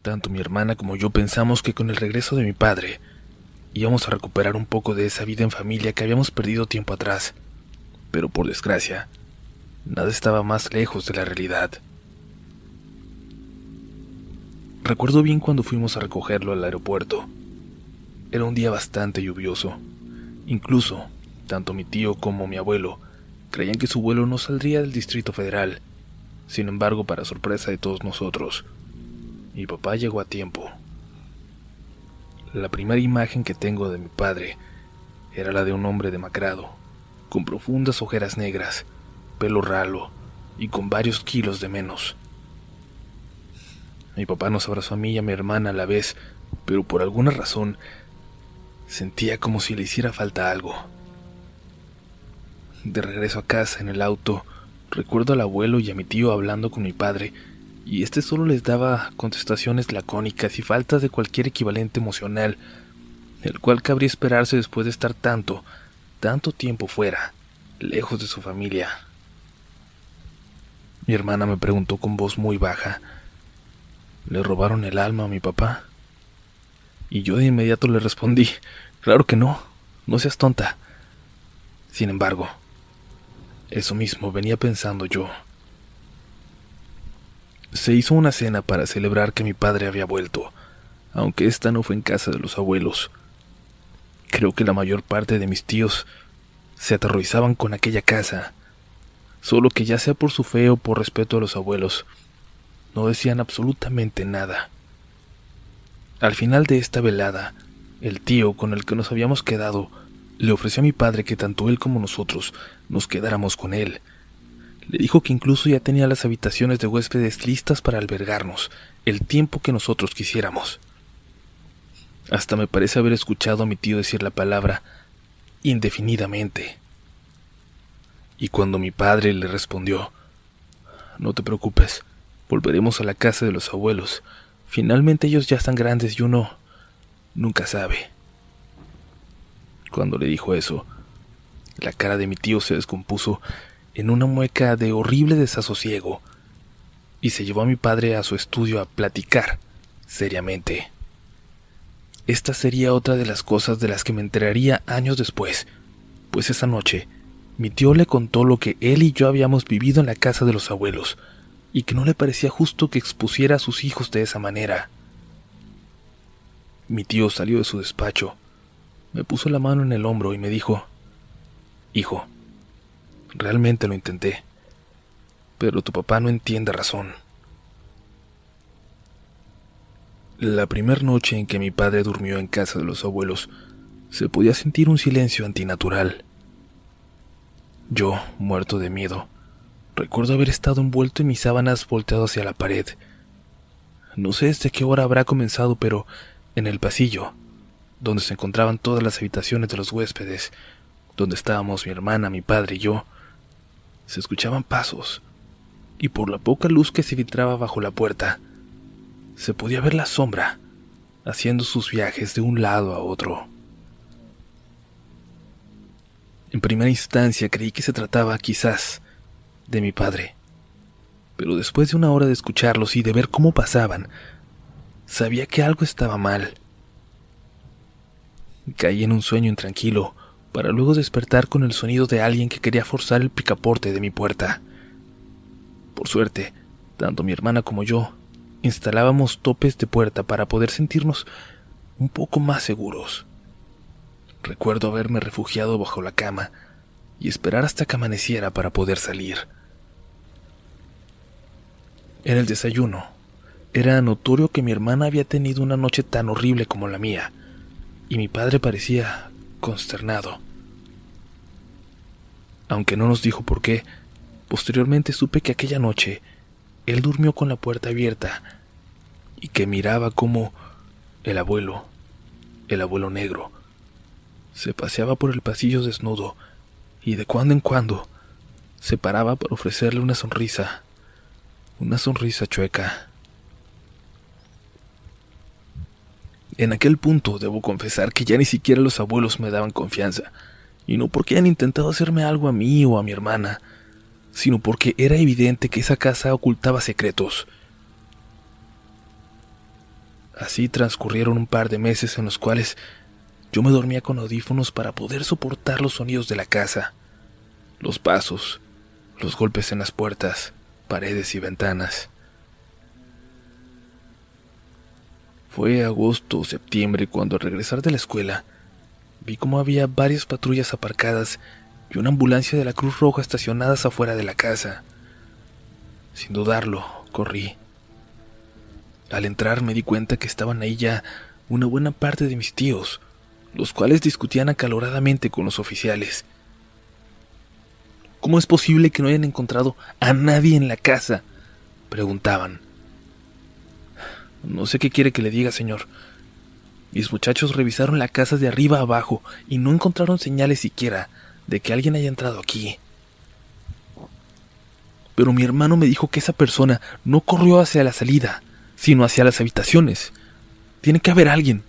Tanto mi hermana como yo pensamos que con el regreso de mi padre íbamos a recuperar un poco de esa vida en familia que habíamos perdido tiempo atrás. Pero por desgracia, nada estaba más lejos de la realidad. Recuerdo bien cuando fuimos a recogerlo al aeropuerto. Era un día bastante lluvioso. Incluso, tanto mi tío como mi abuelo creían que su vuelo no saldría del Distrito Federal. Sin embargo, para sorpresa de todos nosotros, mi papá llegó a tiempo. La primera imagen que tengo de mi padre era la de un hombre demacrado, con profundas ojeras negras, pelo ralo y con varios kilos de menos. Mi papá nos abrazó a mí y a mi hermana a la vez, pero por alguna razón sentía como si le hiciera falta algo. De regreso a casa en el auto, recuerdo al abuelo y a mi tío hablando con mi padre y este solo les daba contestaciones lacónicas y faltas de cualquier equivalente emocional, el cual cabría esperarse después de estar tanto, tanto tiempo fuera, lejos de su familia. Mi hermana me preguntó con voz muy baja, ¿le robaron el alma a mi papá? Y yo de inmediato le respondí, claro que no, no seas tonta. Sin embargo, eso mismo venía pensando yo. Se hizo una cena para celebrar que mi padre había vuelto, aunque esta no fue en casa de los abuelos. Creo que la mayor parte de mis tíos se aterrorizaban con aquella casa, solo que ya sea por su fe o por respeto a los abuelos, no decían absolutamente nada. Al final de esta velada, el tío con el que nos habíamos quedado le ofreció a mi padre que tanto él como nosotros nos quedáramos con él, le dijo que incluso ya tenía las habitaciones de huéspedes listas para albergarnos el tiempo que nosotros quisiéramos. Hasta me parece haber escuchado a mi tío decir la palabra indefinidamente. Y cuando mi padre le respondió, No te preocupes, volveremos a la casa de los abuelos. Finalmente ellos ya están grandes y uno nunca sabe. Cuando le dijo eso, la cara de mi tío se descompuso en una mueca de horrible desasosiego y se llevó a mi padre a su estudio a platicar seriamente. Esta sería otra de las cosas de las que me enteraría años después, pues esa noche mi tío le contó lo que él y yo habíamos vivido en la casa de los abuelos, y que no le parecía justo que expusiera a sus hijos de esa manera. Mi tío salió de su despacho, me puso la mano en el hombro y me dijo, Hijo, realmente lo intenté, pero tu papá no entiende razón. La primera noche en que mi padre durmió en casa de los abuelos, se podía sentir un silencio antinatural. Yo, muerto de miedo, recuerdo haber estado envuelto en mis sábanas volteado hacia la pared. No sé desde qué hora habrá comenzado, pero en el pasillo, donde se encontraban todas las habitaciones de los huéspedes, donde estábamos mi hermana, mi padre y yo, se escuchaban pasos, y por la poca luz que se filtraba bajo la puerta, se podía ver la sombra haciendo sus viajes de un lado a otro. En primera instancia creí que se trataba, quizás, de mi padre, pero después de una hora de escucharlos y de ver cómo pasaban, sabía que algo estaba mal. Caí en un sueño intranquilo, para luego despertar con el sonido de alguien que quería forzar el picaporte de mi puerta. Por suerte, tanto mi hermana como yo instalábamos topes de puerta para poder sentirnos un poco más seguros. Recuerdo haberme refugiado bajo la cama y esperar hasta que amaneciera para poder salir. En el desayuno, era notorio que mi hermana había tenido una noche tan horrible como la mía, y mi padre parecía consternado. Aunque no nos dijo por qué, posteriormente supe que aquella noche él durmió con la puerta abierta y que miraba como el abuelo, el abuelo negro, se paseaba por el pasillo desnudo y de cuando en cuando se paraba para ofrecerle una sonrisa, una sonrisa chueca. En aquel punto debo confesar que ya ni siquiera los abuelos me daban confianza, y no porque hayan intentado hacerme algo a mí o a mi hermana, sino porque era evidente que esa casa ocultaba secretos. Así transcurrieron un par de meses en los cuales yo me dormía con audífonos para poder soportar los sonidos de la casa, los pasos, los golpes en las puertas, paredes y ventanas. Fue agosto o septiembre cuando al regresar de la escuela vi cómo había varias patrullas aparcadas y una ambulancia de la Cruz Roja estacionadas afuera de la casa. Sin dudarlo, corrí. Al entrar me di cuenta que estaban ahí ya una buena parte de mis tíos, los cuales discutían acaloradamente con los oficiales. ¿Cómo es posible que no hayan encontrado a nadie en la casa? preguntaban. No sé qué quiere que le diga, señor. Mis muchachos revisaron la casa de arriba abajo y no encontraron señales siquiera de que alguien haya entrado aquí. Pero mi hermano me dijo que esa persona no corrió hacia la salida, sino hacia las habitaciones. Tiene que haber alguien.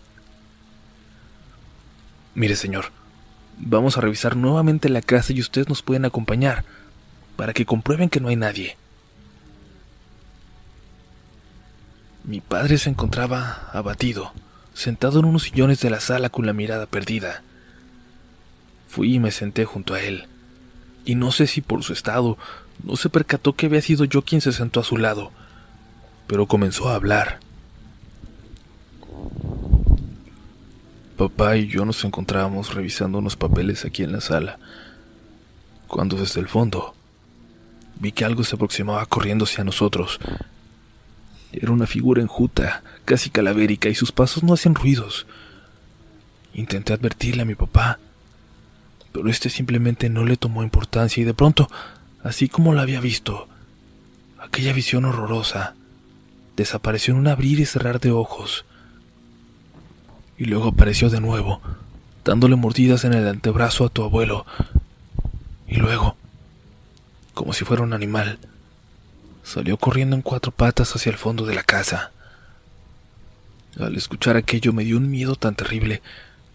Mire, señor, vamos a revisar nuevamente la casa y ustedes nos pueden acompañar para que comprueben que no hay nadie. Mi padre se encontraba abatido, sentado en unos sillones de la sala con la mirada perdida. Fui y me senté junto a él, y no sé si por su estado no se percató que había sido yo quien se sentó a su lado, pero comenzó a hablar. Papá y yo nos encontrábamos revisando unos papeles aquí en la sala, cuando desde el fondo vi que algo se aproximaba corriendo hacia nosotros. Era una figura enjuta, casi calavérica, y sus pasos no hacían ruidos. Intenté advertirle a mi papá, pero este simplemente no le tomó importancia y de pronto, así como lo había visto, aquella visión horrorosa desapareció en un abrir y cerrar de ojos. Y luego apareció de nuevo, dándole mordidas en el antebrazo a tu abuelo. Y luego, como si fuera un animal, salió corriendo en cuatro patas hacia el fondo de la casa. Al escuchar aquello me dio un miedo tan terrible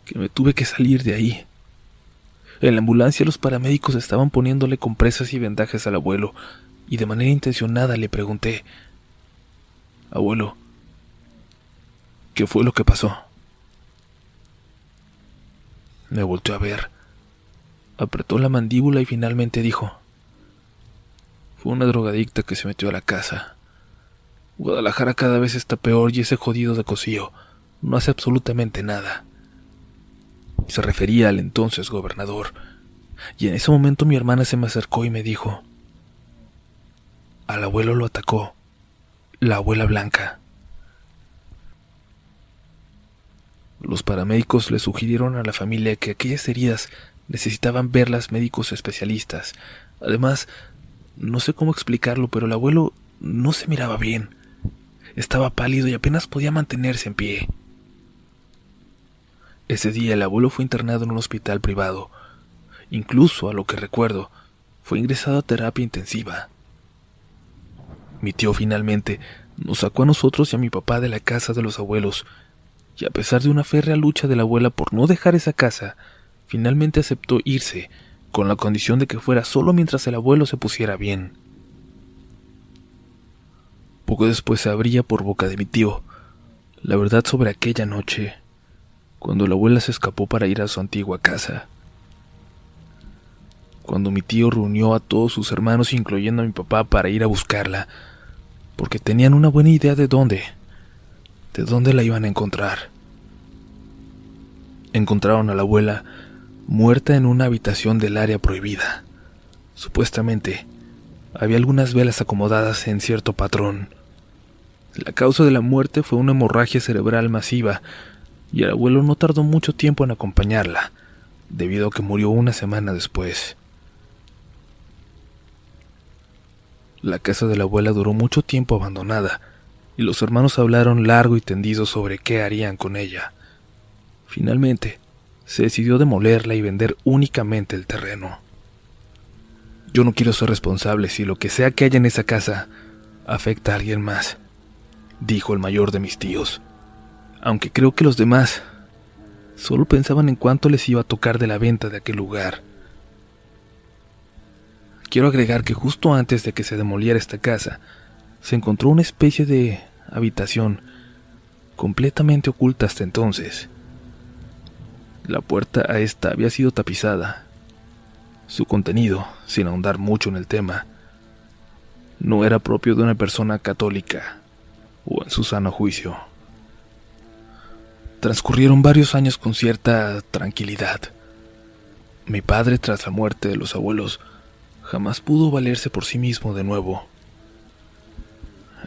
que me tuve que salir de ahí. En la ambulancia los paramédicos estaban poniéndole compresas y vendajes al abuelo, y de manera intencionada le pregunté, Abuelo, ¿qué fue lo que pasó? Me volteó a ver, apretó la mandíbula y finalmente dijo, fue una drogadicta que se metió a la casa. Guadalajara cada vez está peor y ese jodido de Cosío no hace absolutamente nada. Se refería al entonces gobernador, y en ese momento mi hermana se me acercó y me dijo, al abuelo lo atacó la abuela blanca. Los paramédicos le sugirieron a la familia que aquellas heridas necesitaban verlas médicos especialistas. Además, no sé cómo explicarlo, pero el abuelo no se miraba bien. Estaba pálido y apenas podía mantenerse en pie. Ese día el abuelo fue internado en un hospital privado. Incluso, a lo que recuerdo, fue ingresado a terapia intensiva. Mi tío finalmente nos sacó a nosotros y a mi papá de la casa de los abuelos, y a pesar de una férrea lucha de la abuela por no dejar esa casa, finalmente aceptó irse, con la condición de que fuera solo mientras el abuelo se pusiera bien. Poco después se abría por boca de mi tío la verdad sobre aquella noche, cuando la abuela se escapó para ir a su antigua casa. Cuando mi tío reunió a todos sus hermanos, incluyendo a mi papá, para ir a buscarla, porque tenían una buena idea de dónde, de dónde la iban a encontrar. Encontraron a la abuela muerta en una habitación del área prohibida. Supuestamente, había algunas velas acomodadas en cierto patrón. La causa de la muerte fue una hemorragia cerebral masiva, y el abuelo no tardó mucho tiempo en acompañarla, debido a que murió una semana después. La casa de la abuela duró mucho tiempo abandonada, y los hermanos hablaron largo y tendido sobre qué harían con ella. Finalmente, se decidió demolerla y vender únicamente el terreno. Yo no quiero ser responsable si lo que sea que haya en esa casa afecta a alguien más, dijo el mayor de mis tíos, aunque creo que los demás solo pensaban en cuánto les iba a tocar de la venta de aquel lugar. Quiero agregar que justo antes de que se demoliera esta casa, se encontró una especie de habitación completamente oculta hasta entonces. La puerta a esta había sido tapizada. Su contenido, sin ahondar mucho en el tema, no era propio de una persona católica o en su sano juicio. Transcurrieron varios años con cierta tranquilidad. Mi padre, tras la muerte de los abuelos, jamás pudo valerse por sí mismo de nuevo.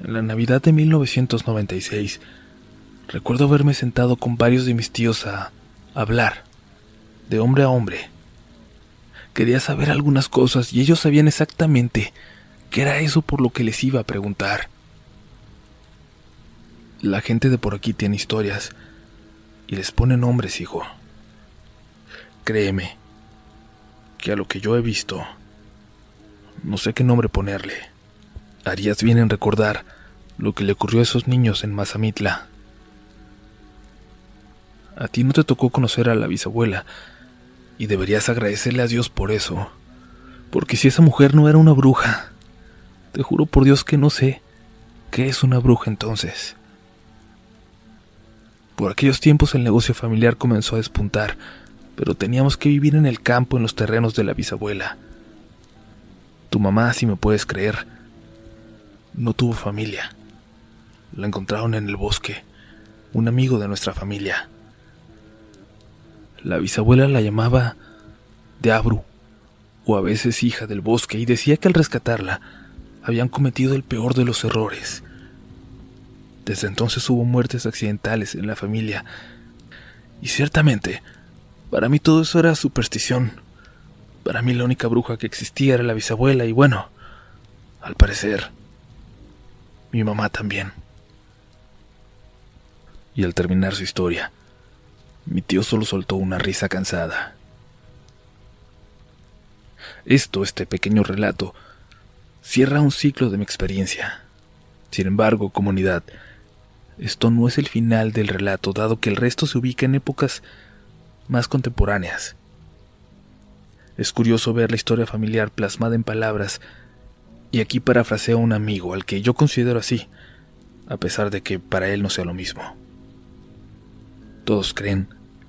En la Navidad de 1996, recuerdo haberme sentado con varios de mis tíos a hablar, de hombre a hombre. Quería saber algunas cosas y ellos sabían exactamente qué era eso por lo que les iba a preguntar. La gente de por aquí tiene historias y les pone nombres, hijo. Créeme que a lo que yo he visto, no sé qué nombre ponerle. Harías bien en recordar lo que le ocurrió a esos niños en Mazamitla. A ti no te tocó conocer a la bisabuela, y deberías agradecerle a Dios por eso, porque si esa mujer no era una bruja, te juro por Dios que no sé qué es una bruja entonces. Por aquellos tiempos el negocio familiar comenzó a despuntar, pero teníamos que vivir en el campo en los terrenos de la bisabuela. Tu mamá, si me puedes creer, no tuvo familia. La encontraron en el bosque, un amigo de nuestra familia. La bisabuela la llamaba Deabru, o a veces hija del bosque, y decía que al rescatarla habían cometido el peor de los errores. Desde entonces hubo muertes accidentales en la familia, y ciertamente, para mí todo eso era superstición. Para mí la única bruja que existía era la bisabuela y bueno, al parecer, mi mamá también. y al terminar su historia, mi tío solo soltó una risa cansada. Esto, este pequeño relato, cierra un ciclo de mi experiencia. Sin embargo, comunidad, esto no es el final del relato, dado que el resto se ubica en épocas más contemporáneas. Es curioso ver la historia familiar plasmada en palabras, y aquí parafraseo a un amigo al que yo considero así, a pesar de que para él no sea lo mismo. Todos creen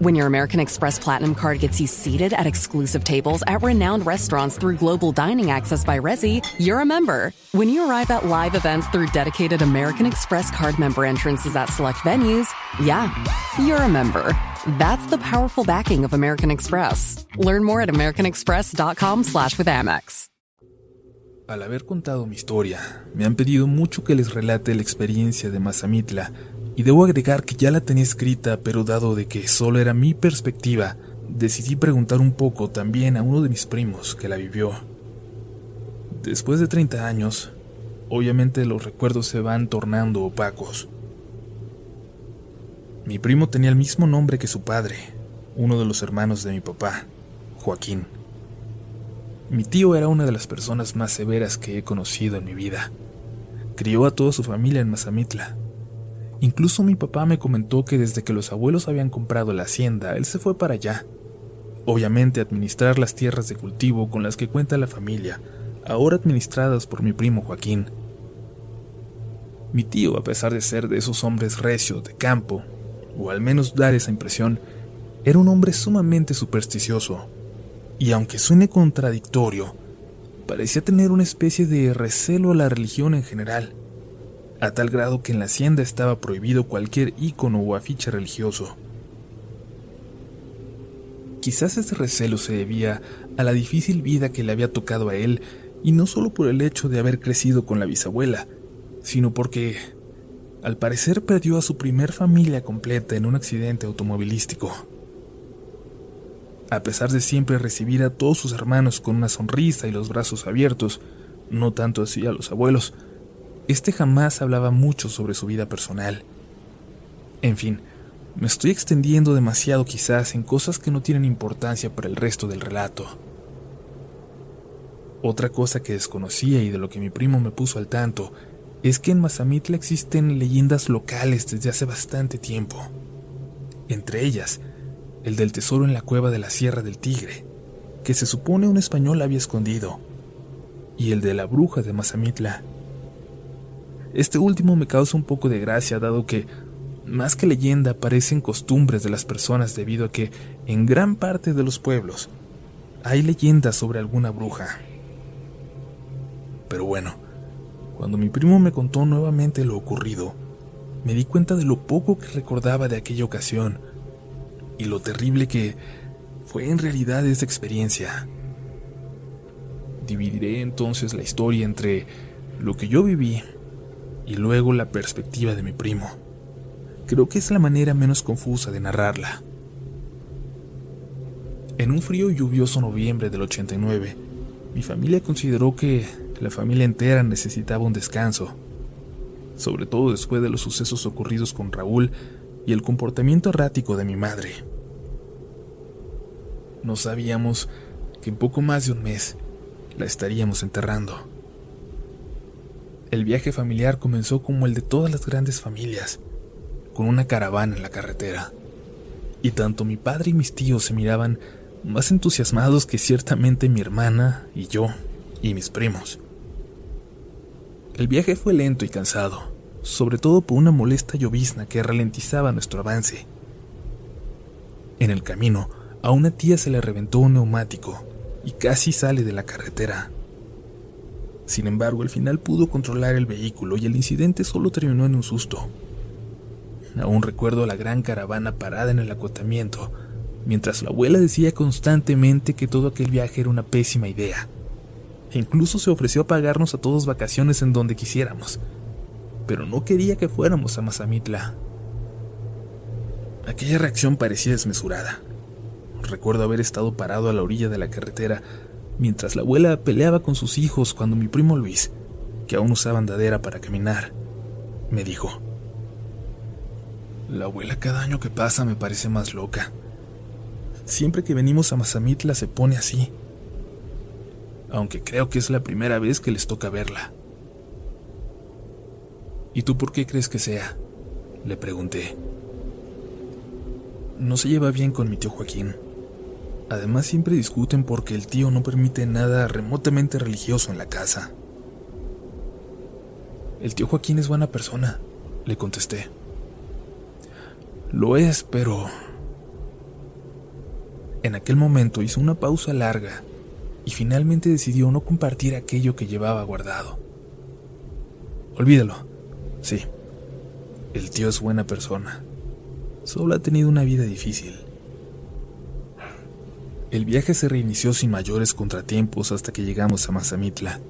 When your American Express Platinum Card gets you seated at exclusive tables at renowned restaurants through global dining access by Resi, you're a member. When you arrive at live events through dedicated American Express card member entrances at select venues, yeah, you're a member. That's the powerful backing of American Express. Learn more at americanexpress.com slash with Amex. Al haber contado mi historia, me han pedido mucho que les relate la experiencia de Mazamitla, y debo agregar que ya la tenía escrita, pero dado de que solo era mi perspectiva, decidí preguntar un poco también a uno de mis primos que la vivió. Después de 30 años, obviamente los recuerdos se van tornando opacos. Mi primo tenía el mismo nombre que su padre, uno de los hermanos de mi papá, Joaquín. Mi tío era una de las personas más severas que he conocido en mi vida. Crió a toda su familia en Mazamitla. Incluso mi papá me comentó que desde que los abuelos habían comprado la hacienda, él se fue para allá. Obviamente administrar las tierras de cultivo con las que cuenta la familia, ahora administradas por mi primo Joaquín. Mi tío, a pesar de ser de esos hombres recios de campo, o al menos dar esa impresión, era un hombre sumamente supersticioso y aunque suene contradictorio, parecía tener una especie de recelo a la religión en general, a tal grado que en la hacienda estaba prohibido cualquier ícono o afiche religioso. Quizás ese recelo se debía a la difícil vida que le había tocado a él, y no solo por el hecho de haber crecido con la bisabuela, sino porque, al parecer, perdió a su primer familia completa en un accidente automovilístico a pesar de siempre recibir a todos sus hermanos con una sonrisa y los brazos abiertos, no tanto así a los abuelos, este jamás hablaba mucho sobre su vida personal. En fin, me estoy extendiendo demasiado quizás en cosas que no tienen importancia para el resto del relato. Otra cosa que desconocía y de lo que mi primo me puso al tanto es que en Mazamitla existen leyendas locales desde hace bastante tiempo. Entre ellas, el del tesoro en la cueva de la Sierra del Tigre, que se supone un español había escondido, y el de la bruja de Mazamitla. Este último me causa un poco de gracia, dado que, más que leyenda, parecen costumbres de las personas debido a que, en gran parte de los pueblos, hay leyendas sobre alguna bruja. Pero bueno, cuando mi primo me contó nuevamente lo ocurrido, me di cuenta de lo poco que recordaba de aquella ocasión, y lo terrible que fue en realidad esa experiencia. Dividiré entonces la historia entre lo que yo viví y luego la perspectiva de mi primo. Creo que es la manera menos confusa de narrarla. En un frío y lluvioso noviembre del 89, mi familia consideró que la familia entera necesitaba un descanso, sobre todo después de los sucesos ocurridos con Raúl y el comportamiento errático de mi madre. No sabíamos que en poco más de un mes la estaríamos enterrando. El viaje familiar comenzó como el de todas las grandes familias, con una caravana en la carretera. Y tanto mi padre y mis tíos se miraban más entusiasmados que ciertamente mi hermana y yo y mis primos. El viaje fue lento y cansado, sobre todo por una molesta llovizna que ralentizaba nuestro avance. En el camino, a una tía se le reventó un neumático y casi sale de la carretera. Sin embargo, al final pudo controlar el vehículo y el incidente solo terminó en un susto. Aún recuerdo la gran caravana parada en el acotamiento, mientras la abuela decía constantemente que todo aquel viaje era una pésima idea, e incluso se ofreció a pagarnos a todos vacaciones en donde quisiéramos, pero no quería que fuéramos a Mazamitla. Aquella reacción parecía desmesurada. Recuerdo haber estado parado a la orilla de la carretera mientras la abuela peleaba con sus hijos cuando mi primo Luis, que aún usaba andadera para caminar, me dijo, La abuela cada año que pasa me parece más loca. Siempre que venimos a Mazamitla se pone así, aunque creo que es la primera vez que les toca verla. ¿Y tú por qué crees que sea? Le pregunté. No se lleva bien con mi tío Joaquín. Además siempre discuten porque el tío no permite nada remotamente religioso en la casa. El tío Joaquín es buena persona, le contesté. Lo es, pero... En aquel momento hizo una pausa larga y finalmente decidió no compartir aquello que llevaba guardado. Olvídalo. Sí, el tío es buena persona. Solo ha tenido una vida difícil. El viaje se reinició sin mayores contratiempos hasta que llegamos a Mazamitla.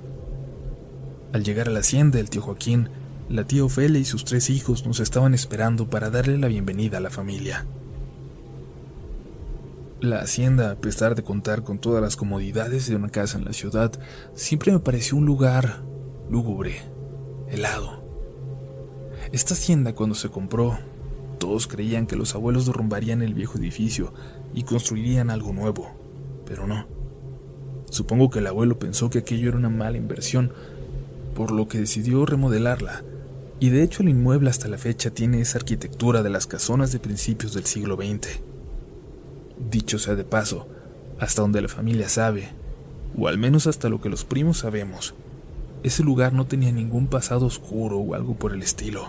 Al llegar a la hacienda, el tío Joaquín, la tía Ofelia y sus tres hijos nos estaban esperando para darle la bienvenida a la familia. La hacienda, a pesar de contar con todas las comodidades de una casa en la ciudad, siempre me pareció un lugar lúgubre, helado. Esta hacienda cuando se compró, todos creían que los abuelos derrumbarían el viejo edificio y construirían algo nuevo, pero no. Supongo que el abuelo pensó que aquello era una mala inversión, por lo que decidió remodelarla, y de hecho el inmueble hasta la fecha tiene esa arquitectura de las casonas de principios del siglo XX. Dicho sea de paso, hasta donde la familia sabe, o al menos hasta lo que los primos sabemos, ese lugar no tenía ningún pasado oscuro o algo por el estilo.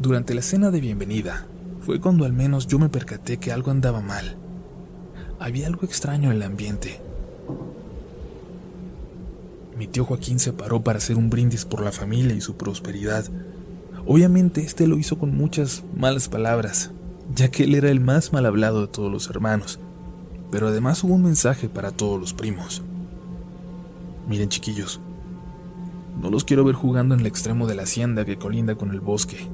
Durante la cena de bienvenida, fue cuando al menos yo me percaté que algo andaba mal. Había algo extraño en el ambiente. Mi tío Joaquín se paró para hacer un brindis por la familia y su prosperidad. Obviamente este lo hizo con muchas malas palabras, ya que él era el más mal hablado de todos los hermanos, pero además hubo un mensaje para todos los primos. Miren chiquillos, no los quiero ver jugando en el extremo de la hacienda que colinda con el bosque.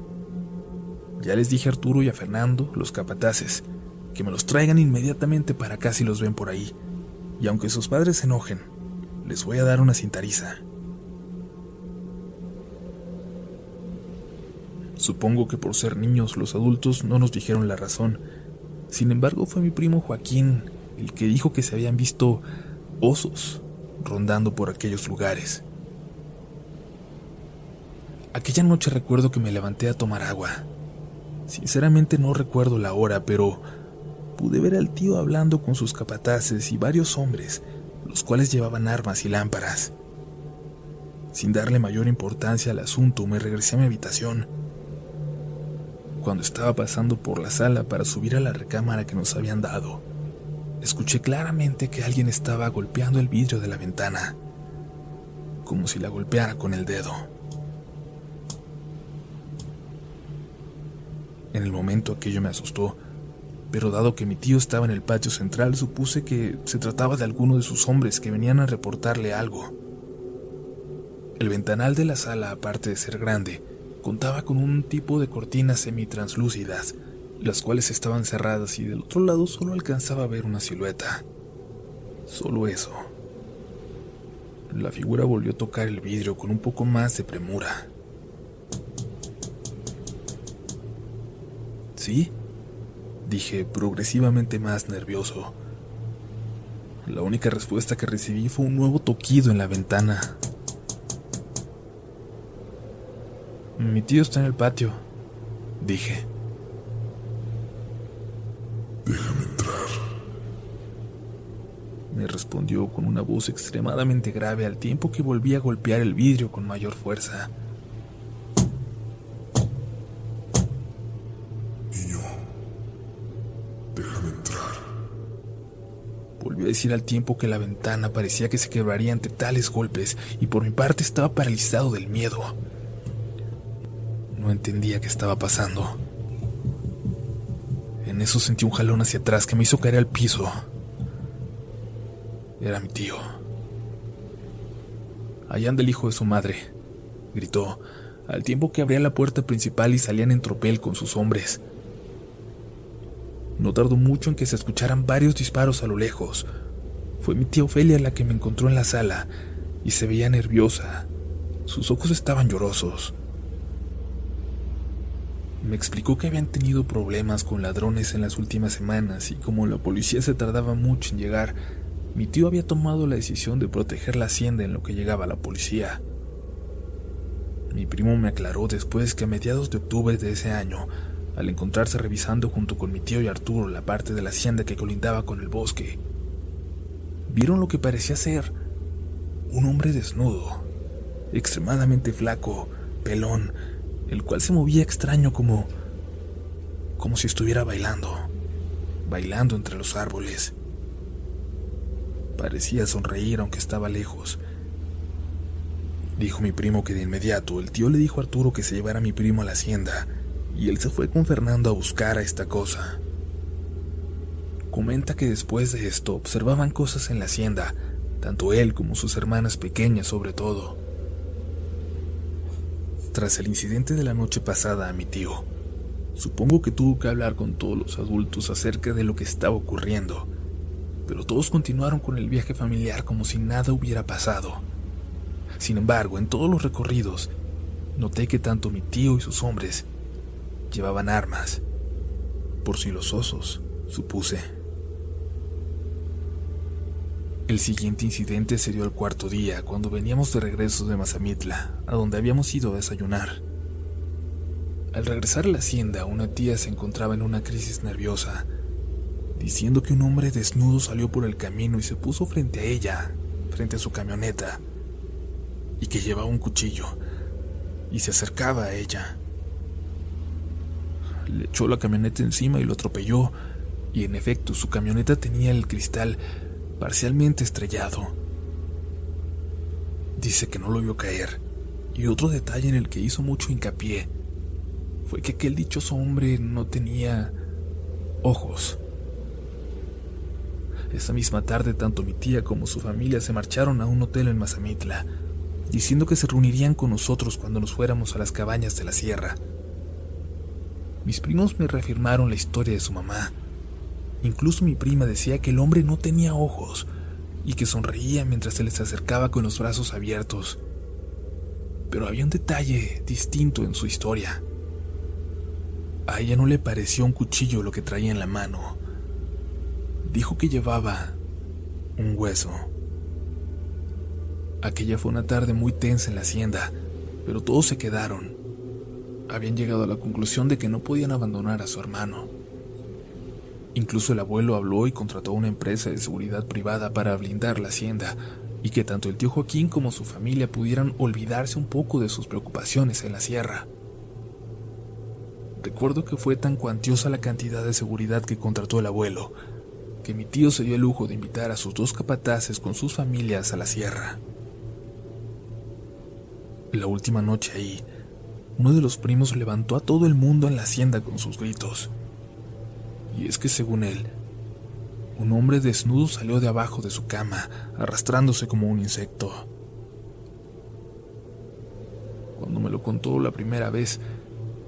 Ya les dije a Arturo y a Fernando, los capataces, que me los traigan inmediatamente para acá si los ven por ahí, y aunque sus padres se enojen, les voy a dar una cintariza. Supongo que por ser niños los adultos no nos dijeron la razón. Sin embargo, fue mi primo Joaquín el que dijo que se habían visto osos rondando por aquellos lugares. Aquella noche recuerdo que me levanté a tomar agua. Sinceramente no recuerdo la hora, pero pude ver al tío hablando con sus capataces y varios hombres, los cuales llevaban armas y lámparas. Sin darle mayor importancia al asunto, me regresé a mi habitación cuando estaba pasando por la sala para subir a la recámara que nos habían dado, escuché claramente que alguien estaba golpeando el vidrio de la ventana, como si la golpeara con el dedo. En el momento aquello me asustó, pero dado que mi tío estaba en el patio central, supuse que se trataba de alguno de sus hombres que venían a reportarle algo. El ventanal de la sala, aparte de ser grande, contaba con un tipo de cortinas semitranslúcidas, las cuales estaban cerradas y del otro lado solo alcanzaba a ver una silueta. Solo eso. La figura volvió a tocar el vidrio con un poco más de premura. ¿Sí? Dije, progresivamente más nervioso. La única respuesta que recibí fue un nuevo toquido en la ventana. Mi tío está en el patio, dije. Déjame entrar. Me respondió con una voz extremadamente grave al tiempo que volvía a golpear el vidrio con mayor fuerza. Niño, déjame entrar. Volvió a decir al tiempo que la ventana parecía que se quebraría ante tales golpes y por mi parte estaba paralizado del miedo. No entendía qué estaba pasando. En eso sentí un jalón hacia atrás que me hizo caer al piso. Era mi tío. Allá anda el hijo de su madre, gritó, al tiempo que abría la puerta principal y salían en tropel con sus hombres. No tardó mucho en que se escucharan varios disparos a lo lejos. Fue mi tía Ofelia la que me encontró en la sala y se veía nerviosa. Sus ojos estaban llorosos. Me explicó que habían tenido problemas con ladrones en las últimas semanas y como la policía se tardaba mucho en llegar, mi tío había tomado la decisión de proteger la hacienda en lo que llegaba la policía. Mi primo me aclaró después que a mediados de octubre de ese año al encontrarse revisando junto con mi tío y Arturo la parte de la hacienda que colindaba con el bosque. Vieron lo que parecía ser un hombre desnudo, extremadamente flaco, pelón, el cual se movía extraño como como si estuviera bailando, bailando entre los árboles. Parecía sonreír aunque estaba lejos. Dijo mi primo que de inmediato el tío le dijo a Arturo que se llevara a mi primo a la hacienda y él se fue con Fernando a buscar a esta cosa. Comenta que después de esto observaban cosas en la hacienda, tanto él como sus hermanas pequeñas sobre todo. Tras el incidente de la noche pasada a mi tío, supongo que tuvo que hablar con todos los adultos acerca de lo que estaba ocurriendo, pero todos continuaron con el viaje familiar como si nada hubiera pasado. Sin embargo, en todos los recorridos, noté que tanto mi tío y sus hombres llevaban armas. Por si los osos, supuse. El siguiente incidente se dio al cuarto día, cuando veníamos de regreso de Mazamitla, a donde habíamos ido a desayunar. Al regresar a la hacienda, una tía se encontraba en una crisis nerviosa, diciendo que un hombre desnudo salió por el camino y se puso frente a ella, frente a su camioneta, y que llevaba un cuchillo, y se acercaba a ella le echó la camioneta encima y lo atropelló, y en efecto su camioneta tenía el cristal parcialmente estrellado. Dice que no lo vio caer, y otro detalle en el que hizo mucho hincapié fue que aquel dichoso hombre no tenía ojos. Esa misma tarde tanto mi tía como su familia se marcharon a un hotel en Mazamitla, diciendo que se reunirían con nosotros cuando nos fuéramos a las cabañas de la sierra. Mis primos me reafirmaron la historia de su mamá. Incluso mi prima decía que el hombre no tenía ojos y que sonreía mientras se les acercaba con los brazos abiertos. Pero había un detalle distinto en su historia. A ella no le pareció un cuchillo lo que traía en la mano. Dijo que llevaba un hueso. Aquella fue una tarde muy tensa en la hacienda, pero todos se quedaron habían llegado a la conclusión de que no podían abandonar a su hermano. Incluso el abuelo habló y contrató una empresa de seguridad privada para blindar la hacienda y que tanto el tío Joaquín como su familia pudieran olvidarse un poco de sus preocupaciones en la sierra. Recuerdo que fue tan cuantiosa la cantidad de seguridad que contrató el abuelo, que mi tío se dio el lujo de invitar a sus dos capataces con sus familias a la sierra. La última noche ahí, uno de los primos levantó a todo el mundo en la hacienda con sus gritos. Y es que según él, un hombre desnudo salió de abajo de su cama, arrastrándose como un insecto. Cuando me lo contó la primera vez,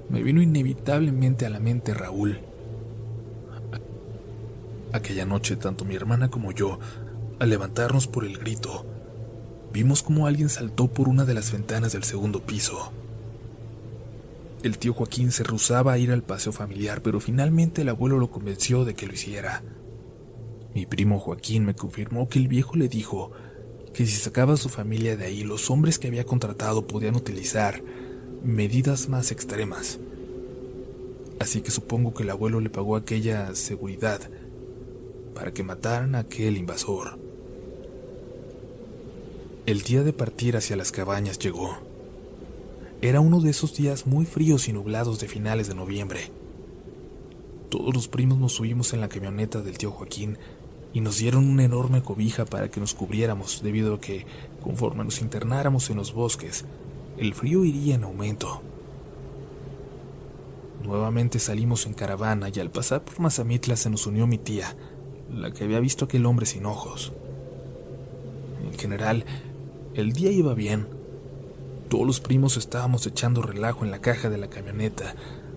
me vino inevitablemente a la mente Raúl. Aquella noche, tanto mi hermana como yo, al levantarnos por el grito, vimos como alguien saltó por una de las ventanas del segundo piso. El tío Joaquín se rehusaba a ir al paseo familiar, pero finalmente el abuelo lo convenció de que lo hiciera. Mi primo Joaquín me confirmó que el viejo le dijo que si sacaba a su familia de ahí, los hombres que había contratado podían utilizar medidas más extremas. Así que supongo que el abuelo le pagó aquella seguridad para que mataran a aquel invasor. El día de partir hacia las cabañas llegó. Era uno de esos días muy fríos y nublados de finales de noviembre. Todos los primos nos subimos en la camioneta del tío Joaquín y nos dieron una enorme cobija para que nos cubriéramos debido a que, conforme nos internáramos en los bosques, el frío iría en aumento. Nuevamente salimos en caravana y al pasar por Mazamitla se nos unió mi tía, la que había visto aquel hombre sin ojos. En general, el día iba bien. Todos los primos estábamos echando relajo en la caja de la camioneta,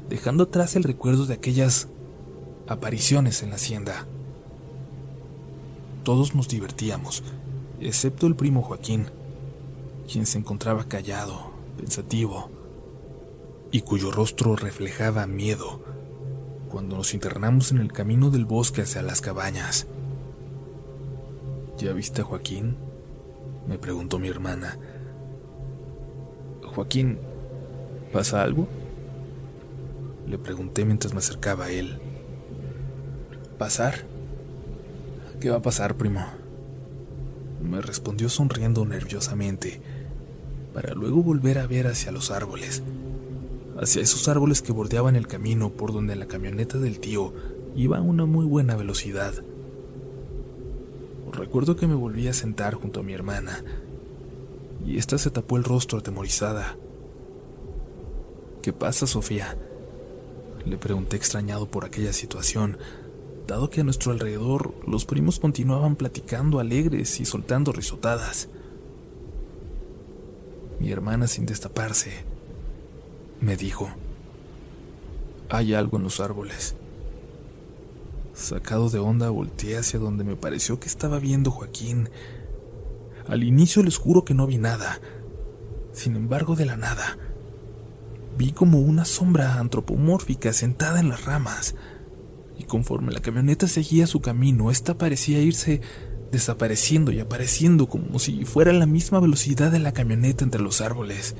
dejando atrás el recuerdo de aquellas apariciones en la hacienda. Todos nos divertíamos, excepto el primo Joaquín, quien se encontraba callado, pensativo, y cuyo rostro reflejaba miedo cuando nos internamos en el camino del bosque hacia las cabañas. ¿Ya viste a Joaquín? me preguntó mi hermana. Joaquín, ¿pasa algo? Le pregunté mientras me acercaba a él. ¿Pasar? ¿Qué va a pasar, primo? Me respondió sonriendo nerviosamente, para luego volver a ver hacia los árboles, hacia esos árboles que bordeaban el camino por donde la camioneta del tío iba a una muy buena velocidad. Recuerdo que me volví a sentar junto a mi hermana, y ésta se tapó el rostro atemorizada. ¿Qué pasa, Sofía? Le pregunté extrañado por aquella situación, dado que a nuestro alrededor los primos continuaban platicando alegres y soltando risotadas. Mi hermana, sin destaparse, me dijo, hay algo en los árboles. Sacado de onda, volteé hacia donde me pareció que estaba viendo Joaquín. Al inicio les juro que no vi nada. Sin embargo, de la nada, vi como una sombra antropomórfica sentada en las ramas y conforme la camioneta seguía su camino, esta parecía irse desapareciendo y apareciendo como si fuera la misma velocidad de la camioneta entre los árboles.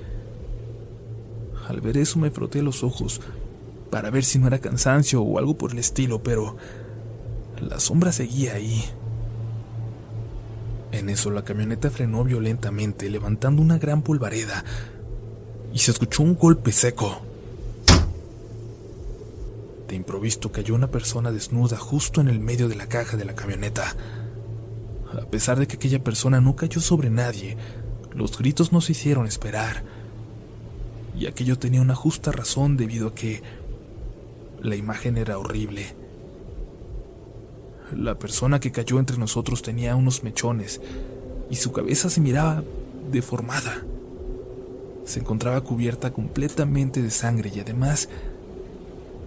Al ver eso me froté los ojos para ver si no era cansancio o algo por el estilo, pero la sombra seguía ahí. En eso la camioneta frenó violentamente, levantando una gran polvareda, y se escuchó un golpe seco. De improviso cayó una persona desnuda justo en el medio de la caja de la camioneta. A pesar de que aquella persona no cayó sobre nadie, los gritos no se hicieron esperar. Y aquello tenía una justa razón debido a que la imagen era horrible. La persona que cayó entre nosotros tenía unos mechones y su cabeza se miraba deformada. Se encontraba cubierta completamente de sangre y además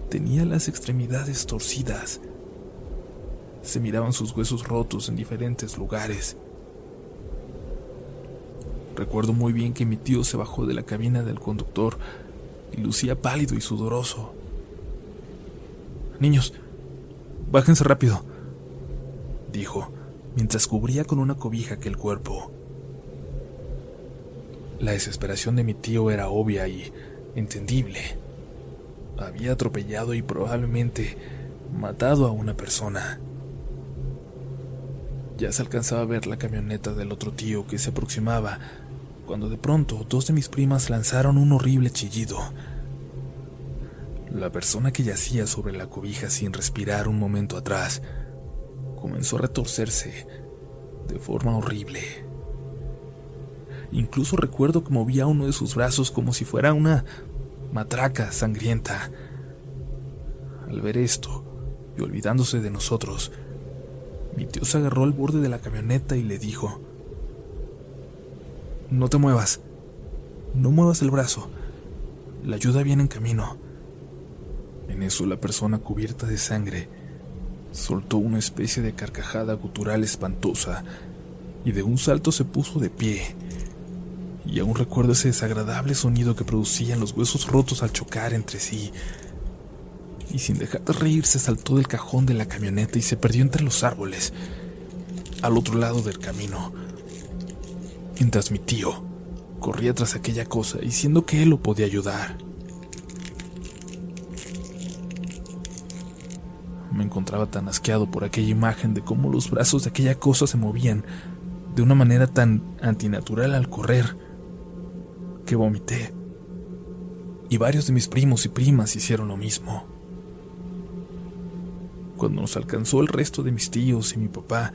Tenía las extremidades torcidas. Se miraban sus huesos rotos en diferentes lugares. Recuerdo muy bien que mi tío se bajó de la cabina del conductor y lucía pálido y sudoroso. Niños, bájense rápido, dijo, mientras cubría con una cobija aquel cuerpo. La desesperación de mi tío era obvia y entendible había atropellado y probablemente matado a una persona. Ya se alcanzaba a ver la camioneta del otro tío que se aproximaba, cuando de pronto dos de mis primas lanzaron un horrible chillido. La persona que yacía sobre la cobija sin respirar un momento atrás comenzó a retorcerse de forma horrible. Incluso recuerdo que movía uno de sus brazos como si fuera una matraca sangrienta. Al ver esto, y olvidándose de nosotros, mi tío se agarró al borde de la camioneta y le dijo, No te muevas, no muevas el brazo, la ayuda viene en camino. En eso la persona cubierta de sangre soltó una especie de carcajada gutural espantosa y de un salto se puso de pie y aún recuerdo ese desagradable sonido que producían los huesos rotos al chocar entre sí. Y sin dejar de reírse saltó del cajón de la camioneta y se perdió entre los árboles, al otro lado del camino, mientras mi tío corría tras aquella cosa diciendo que él lo podía ayudar. Me encontraba tan asqueado por aquella imagen de cómo los brazos de aquella cosa se movían de una manera tan antinatural al correr que vomité. Y varios de mis primos y primas hicieron lo mismo. Cuando nos alcanzó el resto de mis tíos y mi papá,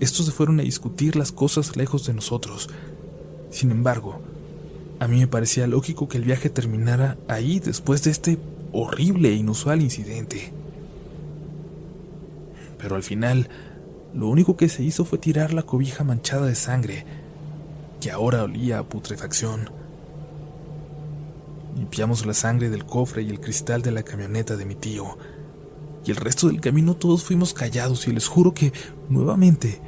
estos se fueron a discutir las cosas lejos de nosotros. Sin embargo, a mí me parecía lógico que el viaje terminara ahí después de este horrible e inusual incidente. Pero al final, lo único que se hizo fue tirar la cobija manchada de sangre, que ahora olía a putrefacción. Limpiamos la sangre del cofre y el cristal de la camioneta de mi tío, y el resto del camino todos fuimos callados y les juro que, nuevamente,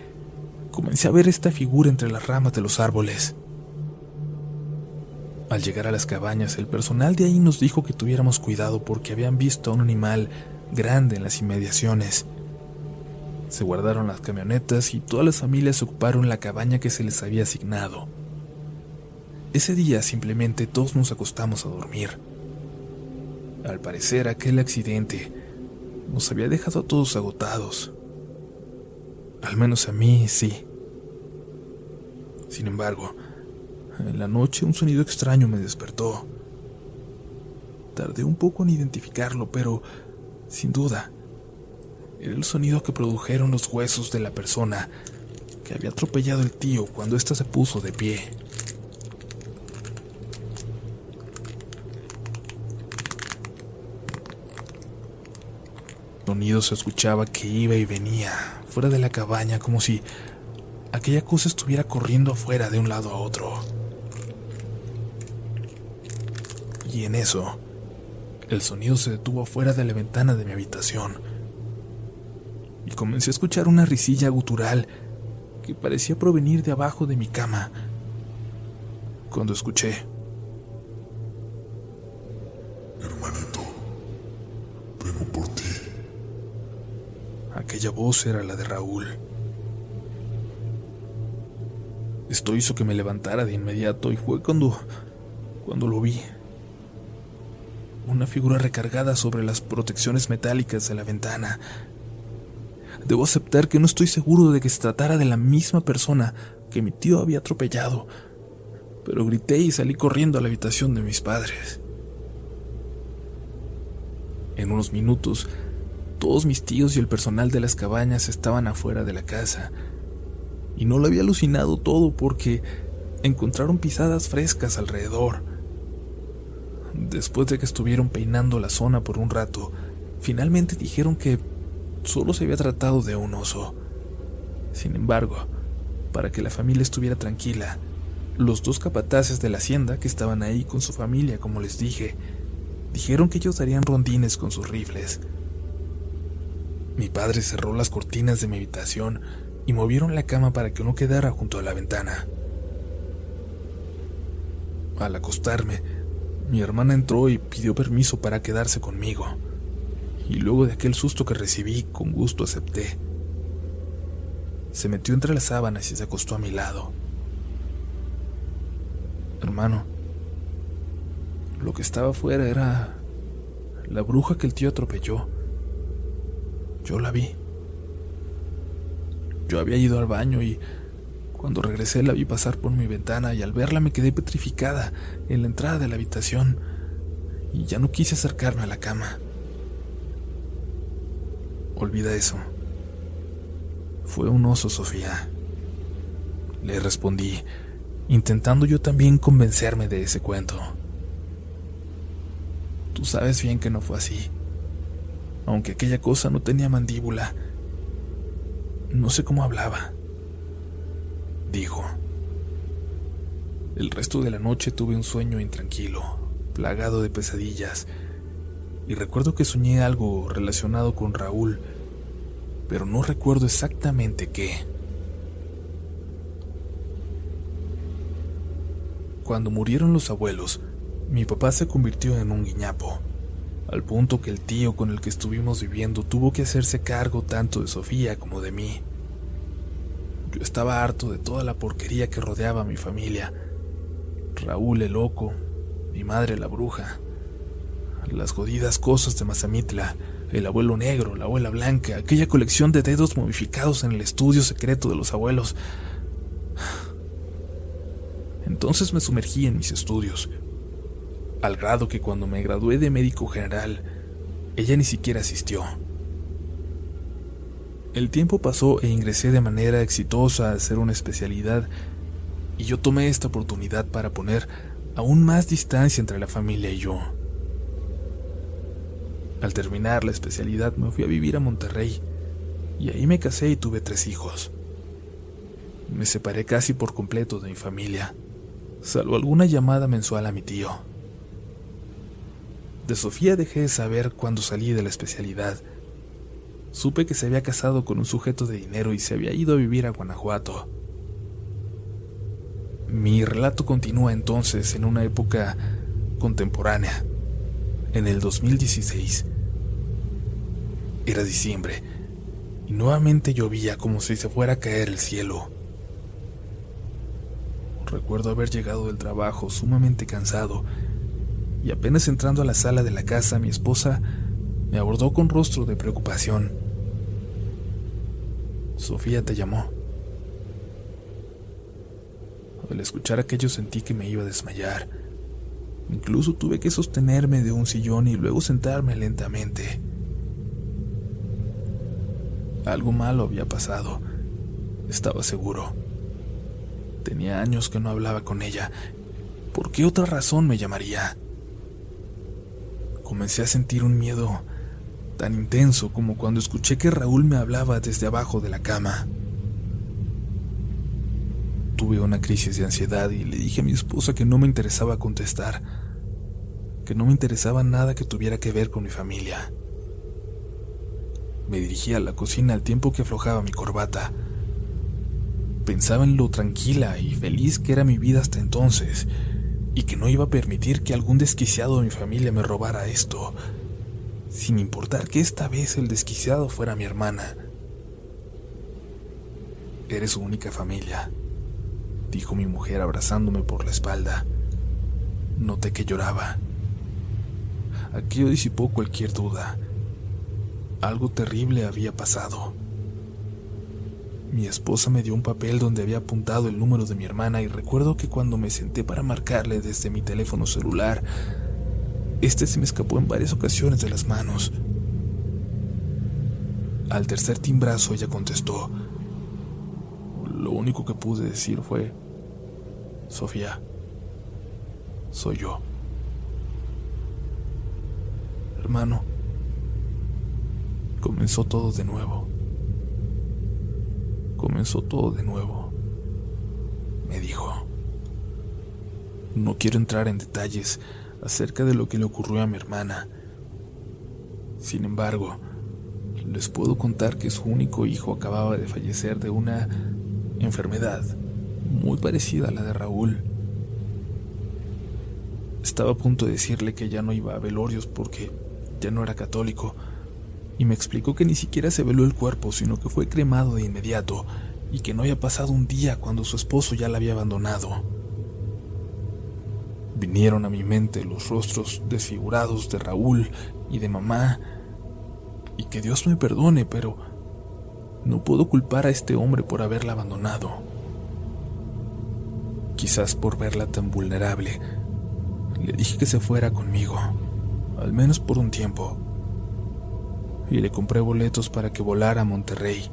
comencé a ver esta figura entre las ramas de los árboles. Al llegar a las cabañas, el personal de ahí nos dijo que tuviéramos cuidado porque habían visto a un animal grande en las inmediaciones. Se guardaron las camionetas y todas las familias ocuparon la cabaña que se les había asignado. Ese día simplemente todos nos acostamos a dormir. Al parecer aquel accidente nos había dejado a todos agotados. Al menos a mí sí. Sin embargo, en la noche un sonido extraño me despertó. Tardé un poco en identificarlo, pero sin duda, era el sonido que produjeron los huesos de la persona que había atropellado el tío cuando ésta se puso de pie. Sonido se escuchaba que iba y venía fuera de la cabaña como si aquella cosa estuviera corriendo afuera de un lado a otro. Y en eso, el sonido se detuvo afuera de la ventana de mi habitación. Y comencé a escuchar una risilla gutural que parecía provenir de abajo de mi cama. Cuando escuché, Hermanito, vengo por ti. aquella voz era la de Raúl. Esto hizo que me levantara de inmediato y fue cuando cuando lo vi. Una figura recargada sobre las protecciones metálicas de la ventana. Debo aceptar que no estoy seguro de que se tratara de la misma persona que mi tío había atropellado, pero grité y salí corriendo a la habitación de mis padres. En unos minutos, todos mis tíos y el personal de las cabañas estaban afuera de la casa, y no lo había alucinado todo porque encontraron pisadas frescas alrededor. Después de que estuvieron peinando la zona por un rato, finalmente dijeron que solo se había tratado de un oso. Sin embargo, para que la familia estuviera tranquila, los dos capataces de la hacienda que estaban ahí con su familia, como les dije, dijeron que ellos darían rondines con sus rifles. Mi padre cerró las cortinas de mi habitación y movieron la cama para que no quedara junto a la ventana. Al acostarme, mi hermana entró y pidió permiso para quedarse conmigo, y luego de aquel susto que recibí, con gusto acepté. Se metió entre las sábanas y se acostó a mi lado. Hermano, lo que estaba afuera era la bruja que el tío atropelló. Yo la vi. Yo había ido al baño y cuando regresé la vi pasar por mi ventana y al verla me quedé petrificada en la entrada de la habitación y ya no quise acercarme a la cama. Olvida eso. Fue un oso, Sofía. Le respondí, intentando yo también convencerme de ese cuento. Tú sabes bien que no fue así. Aunque aquella cosa no tenía mandíbula, no sé cómo hablaba. Dijo. El resto de la noche tuve un sueño intranquilo, plagado de pesadillas, y recuerdo que soñé algo relacionado con Raúl, pero no recuerdo exactamente qué. Cuando murieron los abuelos, mi papá se convirtió en un guiñapo, al punto que el tío con el que estuvimos viviendo tuvo que hacerse cargo tanto de Sofía como de mí. Yo estaba harto de toda la porquería que rodeaba a mi familia. Raúl el loco, mi madre la bruja, las jodidas cosas de Mazamitla, el abuelo negro, la abuela blanca, aquella colección de dedos momificados en el estudio secreto de los abuelos. Entonces me sumergí en mis estudios, al grado que cuando me gradué de médico general, ella ni siquiera asistió. El tiempo pasó e ingresé de manera exitosa a hacer una especialidad, y yo tomé esta oportunidad para poner aún más distancia entre la familia y yo. Al terminar la especialidad me fui a vivir a Monterrey, Y ahí me casé y tuve tres hijos. Me separé casi por completo de mi familia, salvo alguna llamada mensual a mi tío. De Sofía dejé de saber cuando salí de la especialidad. Supe que se había casado con un sujeto de dinero y se había ido a vivir a Guanajuato. Mi relato continúa entonces en una época contemporánea, en el 2016. Era diciembre y nuevamente llovía como si se fuera a caer el cielo. Recuerdo haber llegado del trabajo sumamente cansado y apenas entrando a la sala de la casa mi esposa me abordó con rostro de preocupación. Sofía te llamó. Al escuchar aquello sentí que me iba a desmayar. Incluso tuve que sostenerme de un sillón y luego sentarme lentamente. Algo malo había pasado, estaba seguro. Tenía años que no hablaba con ella. ¿Por qué otra razón me llamaría? Comencé a sentir un miedo tan intenso como cuando escuché que Raúl me hablaba desde abajo de la cama. Tuve una crisis de ansiedad y le dije a mi esposa que no me interesaba contestar, que no me interesaba nada que tuviera que ver con mi familia. Me dirigí a la cocina al tiempo que aflojaba mi corbata. Pensaba en lo tranquila y feliz que era mi vida hasta entonces, y que no iba a permitir que algún desquiciado de mi familia me robara esto, sin importar que esta vez el desquiciado fuera mi hermana. Eres su única familia, dijo mi mujer abrazándome por la espalda. Noté que lloraba. Aquello disipó cualquier duda. Algo terrible había pasado. Mi esposa me dio un papel donde había apuntado el número de mi hermana y recuerdo que cuando me senté para marcarle desde mi teléfono celular, este se me escapó en varias ocasiones de las manos. Al tercer timbrazo ella contestó. Lo único que pude decir fue, Sofía, soy yo. Hermano, comenzó todo de nuevo comenzó todo de nuevo. Me dijo, no quiero entrar en detalles acerca de lo que le ocurrió a mi hermana. Sin embargo, les puedo contar que su único hijo acababa de fallecer de una enfermedad muy parecida a la de Raúl. Estaba a punto de decirle que ya no iba a velorios porque ya no era católico, y me explicó que ni siquiera se veló el cuerpo, sino que fue cremado de inmediato y que no había pasado un día cuando su esposo ya la había abandonado. Vinieron a mi mente los rostros desfigurados de Raúl y de mamá, y que Dios me perdone, pero no puedo culpar a este hombre por haberla abandonado. Quizás por verla tan vulnerable, le dije que se fuera conmigo, al menos por un tiempo y le compré boletos para que volara a Monterrey.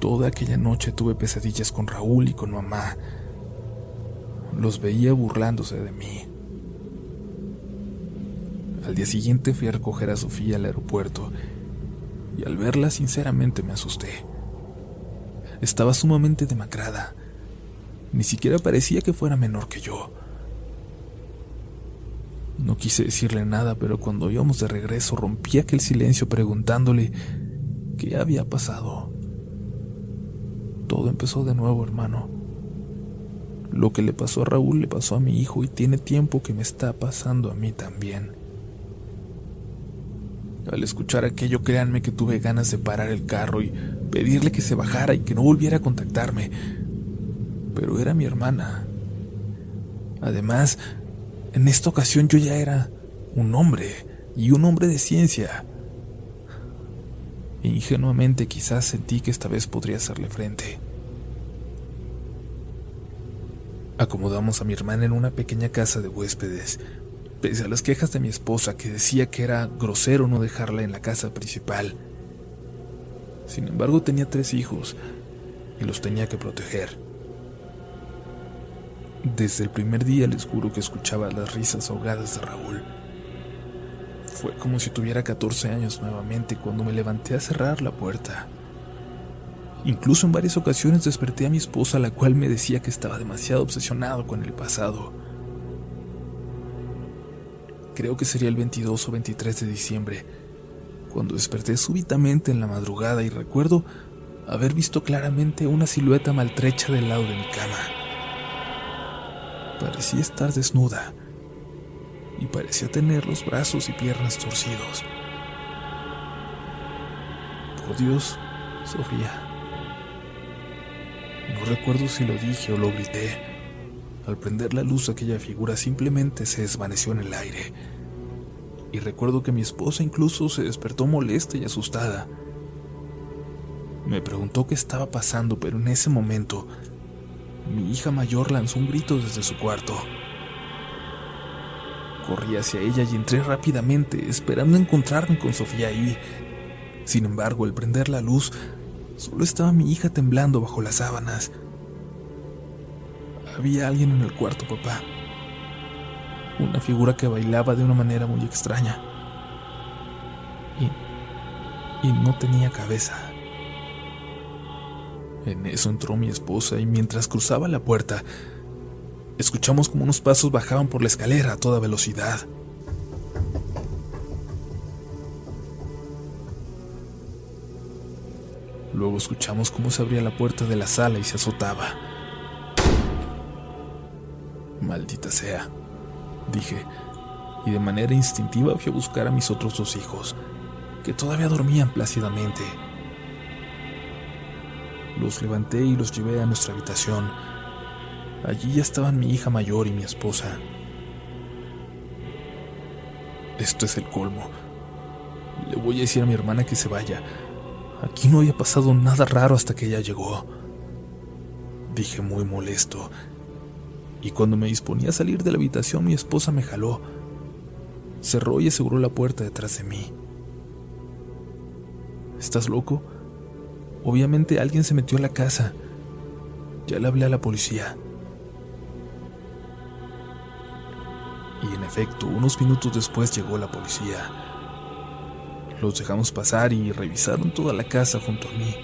Toda aquella noche tuve pesadillas con Raúl y con mamá. Los veía burlándose de mí. Al día siguiente fui a recoger a Sofía al aeropuerto y al verla sinceramente me asusté. Estaba sumamente demacrada. Ni siquiera parecía que fuera menor que yo. No quise decirle nada, pero cuando íbamos de regreso rompí aquel silencio preguntándole qué había pasado. Todo empezó de nuevo, hermano. Lo que le pasó a Raúl le pasó a mi hijo y tiene tiempo que me está pasando a mí también. Al escuchar aquello, créanme que tuve ganas de parar el carro y pedirle que se bajara y que no volviera a contactarme. Pero era mi hermana. Además, en esta ocasión yo ya era un hombre y un hombre de ciencia. Ingenuamente quizás sentí que esta vez podría hacerle frente. Acomodamos a mi hermana en una pequeña casa de huéspedes, pese a las quejas de mi esposa que decía que era grosero no dejarla en la casa principal. Sin embargo, tenía tres hijos y los tenía que proteger. Desde el primer día les juro que escuchaba las risas ahogadas de Raúl. Fue como si tuviera 14 años nuevamente cuando me levanté a cerrar la puerta. Incluso en varias ocasiones desperté a mi esposa, la cual me decía que estaba demasiado obsesionado con el pasado. Creo que sería el 22 o 23 de diciembre, cuando desperté súbitamente en la madrugada y recuerdo haber visto claramente una silueta maltrecha del lado de mi cama. Parecía estar desnuda y parecía tener los brazos y piernas torcidos. Por Dios, Sofía. No recuerdo si lo dije o lo grité. Al prender la luz aquella figura simplemente se desvaneció en el aire. Y recuerdo que mi esposa incluso se despertó molesta y asustada. Me preguntó qué estaba pasando, pero en ese momento mi hija mayor lanzó un grito desde su cuarto. Corrí hacia ella y entré rápidamente, esperando encontrarme con Sofía ahí. Sin embargo, al prender la luz, solo estaba mi hija temblando bajo las sábanas. Había alguien en el cuarto, papá. Una figura que bailaba de una manera muy extraña. Y, y no tenía cabeza. En eso entró mi esposa y mientras cruzaba la puerta, escuchamos como unos pasos bajaban por la escalera a toda velocidad. Luego escuchamos cómo se abría la puerta de la sala y se azotaba. Maldita sea, dije, y de manera instintiva fui a buscar a mis otros dos hijos, que todavía dormían plácidamente. Los levanté y los llevé a nuestra habitación. Allí ya estaban mi hija mayor y mi esposa. Esto es el colmo. Le voy a decir a mi hermana que se vaya. Aquí no había pasado nada raro hasta que ella llegó. Dije muy molesto. Y cuando me disponía a salir de la habitación, mi esposa me jaló. Cerró y aseguró la puerta detrás de mí. ¿Estás loco? Obviamente alguien se metió a la casa. Ya le hablé a la policía. Y en efecto, unos minutos después llegó la policía. Los dejamos pasar y revisaron toda la casa junto a mí.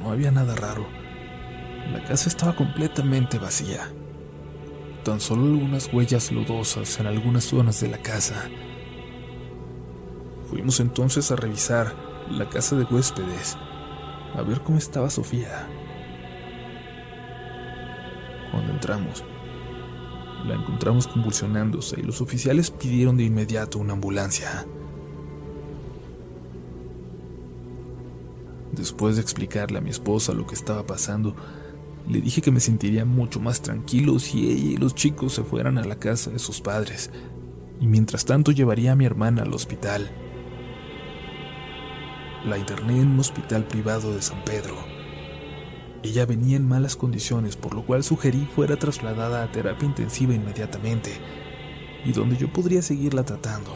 No había nada raro. La casa estaba completamente vacía. Tan solo algunas huellas lodosas en algunas zonas de la casa. Fuimos entonces a revisar la casa de huéspedes, a ver cómo estaba Sofía. Cuando entramos, la encontramos convulsionándose y los oficiales pidieron de inmediato una ambulancia. Después de explicarle a mi esposa lo que estaba pasando, le dije que me sentiría mucho más tranquilo si ella y los chicos se fueran a la casa de sus padres, y mientras tanto llevaría a mi hermana al hospital. La interné en un hospital privado de San Pedro. Ella venía en malas condiciones, por lo cual sugerí fuera trasladada a terapia intensiva inmediatamente, y donde yo podría seguirla tratando.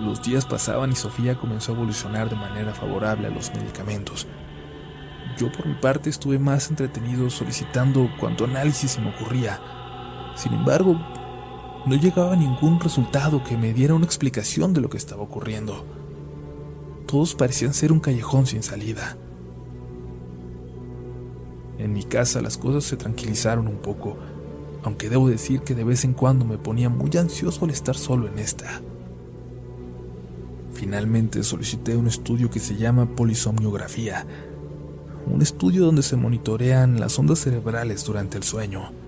Los días pasaban y Sofía comenzó a evolucionar de manera favorable a los medicamentos. Yo por mi parte estuve más entretenido solicitando cuanto análisis se me ocurría. Sin embargo, no llegaba ningún resultado que me diera una explicación de lo que estaba ocurriendo. Todos parecían ser un callejón sin salida. En mi casa las cosas se tranquilizaron un poco, aunque debo decir que de vez en cuando me ponía muy ansioso al estar solo en esta. Finalmente solicité un estudio que se llama polisomniografía, un estudio donde se monitorean las ondas cerebrales durante el sueño.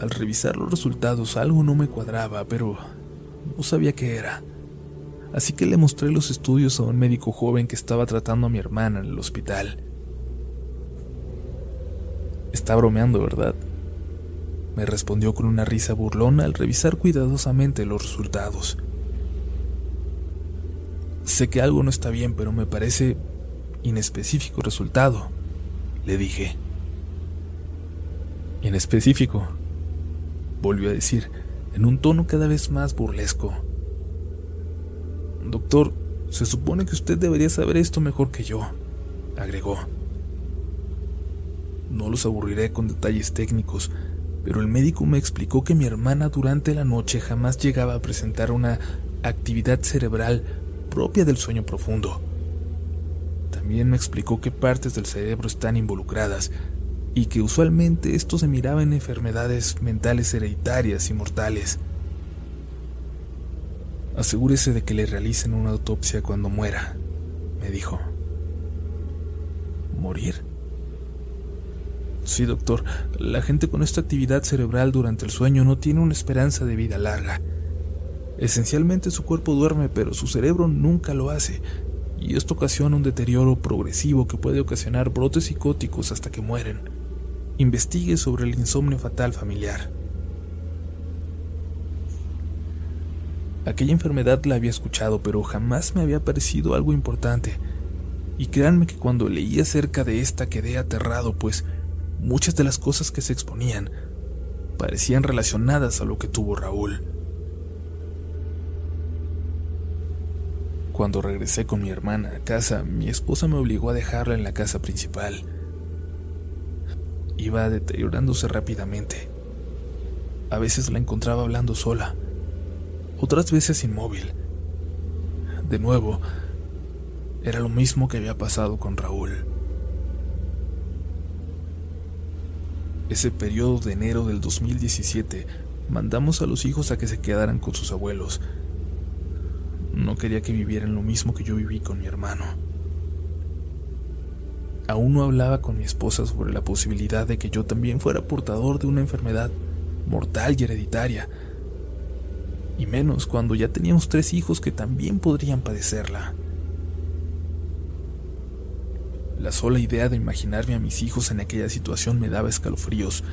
Al revisar los resultados algo no me cuadraba, pero no sabía qué era. Así que le mostré los estudios a un médico joven que estaba tratando a mi hermana en el hospital. Está bromeando, ¿verdad? Me respondió con una risa burlona al revisar cuidadosamente los resultados. Sé que algo no está bien, pero me parece inespecífico resultado, le dije. Inespecífico, volvió a decir, en un tono cada vez más burlesco. Doctor, se supone que usted debería saber esto mejor que yo, agregó. No los aburriré con detalles técnicos, pero el médico me explicó que mi hermana durante la noche jamás llegaba a presentar una actividad cerebral propia del sueño profundo. También me explicó qué partes del cerebro están involucradas y que usualmente esto se miraba en enfermedades mentales hereditarias y mortales. Asegúrese de que le realicen una autopsia cuando muera, me dijo. ¿Morir? Sí, doctor. La gente con esta actividad cerebral durante el sueño no tiene una esperanza de vida larga. Esencialmente su cuerpo duerme, pero su cerebro nunca lo hace, y esto ocasiona un deterioro progresivo que puede ocasionar brotes psicóticos hasta que mueren. Investigue sobre el insomnio fatal familiar. Aquella enfermedad la había escuchado, pero jamás me había parecido algo importante. Y créanme que cuando leí acerca de esta quedé aterrado, pues muchas de las cosas que se exponían parecían relacionadas a lo que tuvo Raúl. Cuando regresé con mi hermana a casa, mi esposa me obligó a dejarla en la casa principal. Iba deteriorándose rápidamente. A veces la encontraba hablando sola, otras veces inmóvil. De nuevo, era lo mismo que había pasado con Raúl. Ese periodo de enero del 2017, mandamos a los hijos a que se quedaran con sus abuelos. No quería que vivieran lo mismo que yo viví con mi hermano. Aún no hablaba con mi esposa sobre la posibilidad de que yo también fuera portador de una enfermedad mortal y hereditaria, y menos cuando ya teníamos tres hijos que también podrían padecerla. La sola idea de imaginarme a mis hijos en aquella situación me daba escalofríos.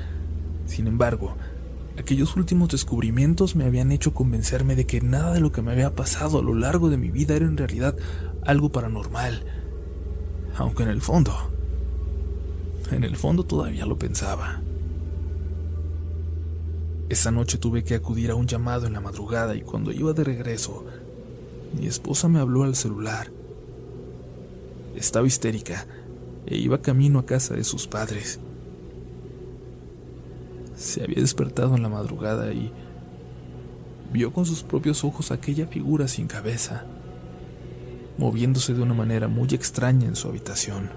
Sin embargo, Aquellos últimos descubrimientos me habían hecho convencerme de que nada de lo que me había pasado a lo largo de mi vida era en realidad algo paranormal. Aunque en el fondo, en el fondo todavía lo pensaba. Esa noche tuve que acudir a un llamado en la madrugada y cuando iba de regreso, mi esposa me habló al celular. Estaba histérica e iba camino a casa de sus padres. Se había despertado en la madrugada y vio con sus propios ojos aquella figura sin cabeza, moviéndose de una manera muy extraña en su habitación.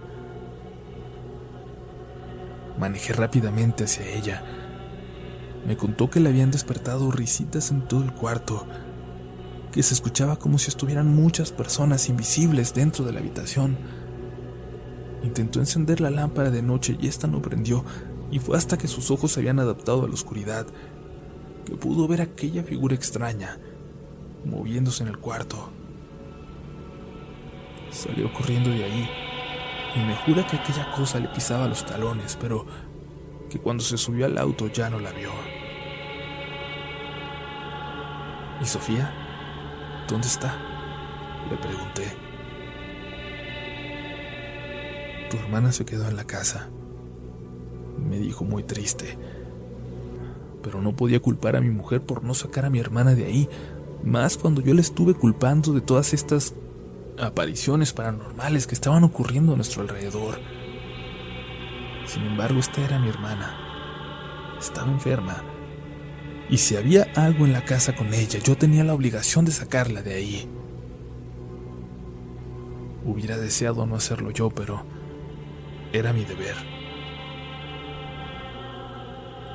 Manejé rápidamente hacia ella. Me contó que le habían despertado risitas en todo el cuarto, que se escuchaba como si estuvieran muchas personas invisibles dentro de la habitación. Intentó encender la lámpara de noche y esta no prendió, y fue hasta que sus ojos se habían adaptado a la oscuridad que pudo ver aquella figura extraña moviéndose en el cuarto. Salió corriendo de ahí y me jura que aquella cosa le pisaba los talones, pero que cuando se subió al auto ya no la vio. ¿Y Sofía? ¿Dónde está? Le pregunté. Tu hermana se quedó en la casa me dijo muy triste. Pero no podía culpar a mi mujer por no sacar a mi hermana de ahí, más cuando yo le estuve culpando de todas estas apariciones paranormales que estaban ocurriendo a nuestro alrededor. Sin embargo, esta era mi hermana. Estaba enferma. Y si había algo en la casa con ella, yo tenía la obligación de sacarla de ahí. Hubiera deseado no hacerlo yo, pero era mi deber.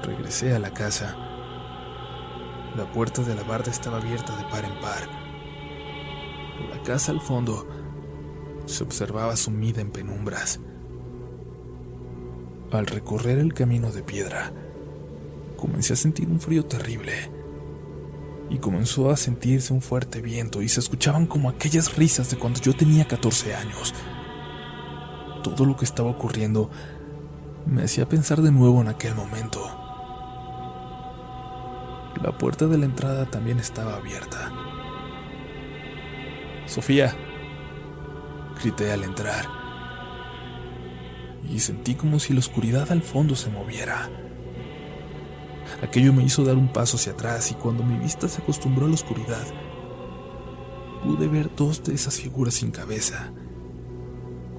Regresé a la casa. La puerta de la barda estaba abierta de par en par. La casa al fondo se observaba sumida en penumbras. Al recorrer el camino de piedra, comencé a sentir un frío terrible y comenzó a sentirse un fuerte viento y se escuchaban como aquellas risas de cuando yo tenía 14 años. Todo lo que estaba ocurriendo me hacía pensar de nuevo en aquel momento. La puerta de la entrada también estaba abierta. Sofía, grité al entrar. Y sentí como si la oscuridad al fondo se moviera. Aquello me hizo dar un paso hacia atrás y cuando mi vista se acostumbró a la oscuridad, pude ver dos de esas figuras sin cabeza,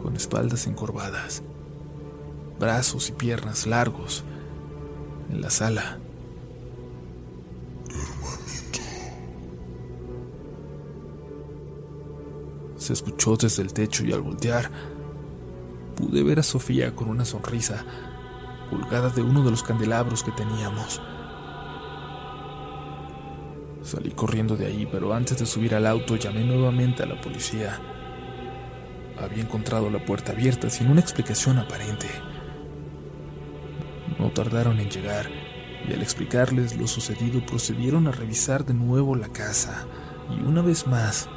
con espaldas encorvadas, brazos y piernas largos, en la sala. Se escuchó desde el techo y al voltear pude ver a Sofía con una sonrisa colgada de uno de los candelabros que teníamos. Salí corriendo de ahí, pero antes de subir al auto llamé nuevamente a la policía. Había encontrado la puerta abierta sin una explicación aparente. No tardaron en llegar y al explicarles lo sucedido procedieron a revisar de nuevo la casa y una vez más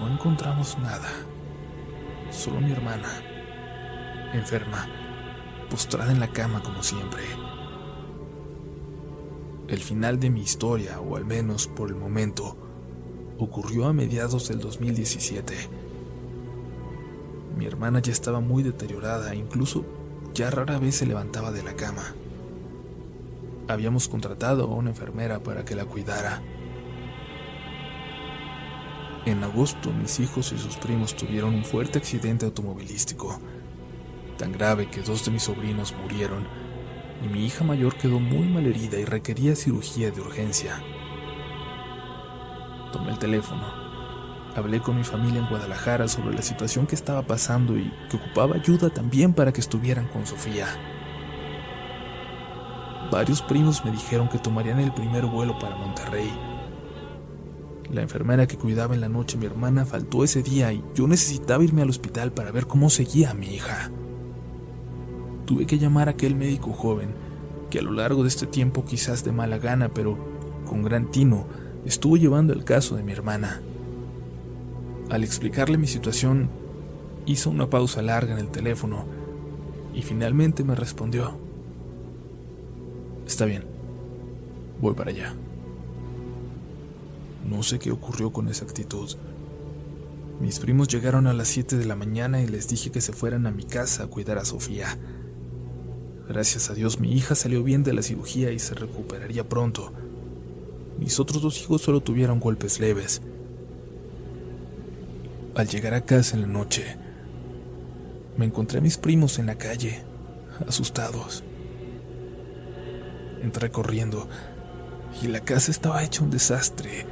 no encontramos nada. Solo mi hermana, enferma, postrada en la cama como siempre. El final de mi historia, o al menos por el momento, ocurrió a mediados del 2017. Mi hermana ya estaba muy deteriorada, incluso ya rara vez se levantaba de la cama. Habíamos contratado a una enfermera para que la cuidara. En agosto mis hijos y sus primos tuvieron un fuerte accidente automovilístico, tan grave que dos de mis sobrinos murieron y mi hija mayor quedó muy mal herida y requería cirugía de urgencia. Tomé el teléfono, hablé con mi familia en Guadalajara sobre la situación que estaba pasando y que ocupaba ayuda también para que estuvieran con Sofía. Varios primos me dijeron que tomarían el primer vuelo para Monterrey. La enfermera que cuidaba en la noche a mi hermana faltó ese día y yo necesitaba irme al hospital para ver cómo seguía mi hija tuve que llamar a aquel médico joven, que a lo largo de este tiempo quizás de mala gana, pero con gran tino, estuvo llevando el caso de mi hermana. Al explicarle mi situación, hizo una pausa larga en el teléfono y finalmente me respondió. Está bien, voy para allá. No sé qué ocurrió con esa actitud. Mis primos llegaron a las 7 de la mañana y les dije que se fueran a mi casa a cuidar a Sofía. Gracias a Dios mi hija salió bien de la cirugía y se recuperaría pronto. Mis otros dos hijos solo tuvieron golpes leves. Al llegar a casa en la noche, me encontré a mis primos en la calle, asustados. Entré corriendo y la casa estaba hecha un desastre.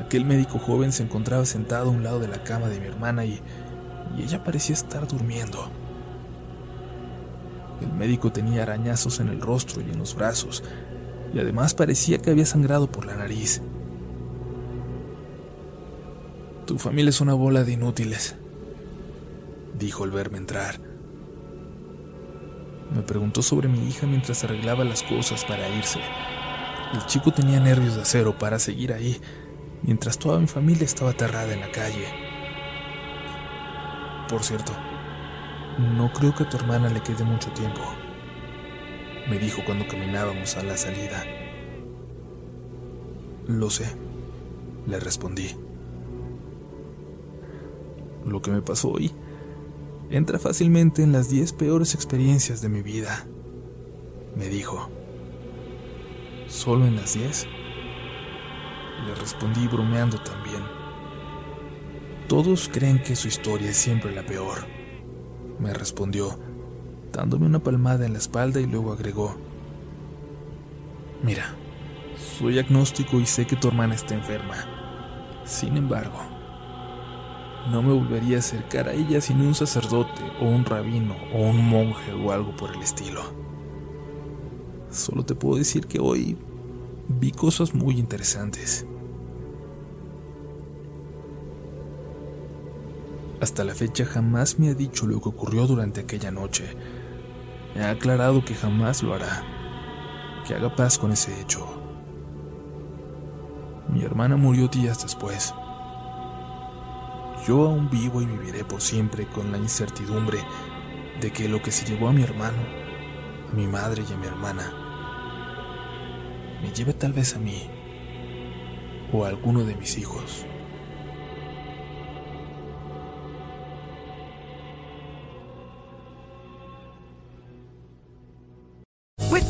Aquel médico joven se encontraba sentado a un lado de la cama de mi hermana y, y ella parecía estar durmiendo. El médico tenía arañazos en el rostro y en los brazos, y además parecía que había sangrado por la nariz. Tu familia es una bola de inútiles, dijo al verme entrar. Me preguntó sobre mi hija mientras arreglaba las cosas para irse. El chico tenía nervios de acero para seguir ahí, mientras toda mi familia estaba aterrada en la calle. Por cierto, no creo que a tu hermana le quede mucho tiempo, me dijo cuando caminábamos a la salida. Lo sé, le respondí. Lo que me pasó hoy entra fácilmente en las diez peores experiencias de mi vida, me dijo. ¿Solo en las diez? Le respondí bromeando también. Todos creen que su historia es siempre la peor me respondió, dándome una palmada en la espalda y luego agregó, Mira, soy agnóstico y sé que tu hermana está enferma. Sin embargo, no me volvería a acercar a ella sin un sacerdote o un rabino o un monje o algo por el estilo. Solo te puedo decir que hoy vi cosas muy interesantes. Hasta la fecha jamás me ha dicho lo que ocurrió durante aquella noche. Me ha aclarado que jamás lo hará, que haga paz con ese hecho. Mi hermana murió días después. Yo aún vivo y viviré por siempre con la incertidumbre de que lo que se llevó a mi hermano, a mi madre y a mi hermana, me lleve tal vez a mí o a alguno de mis hijos.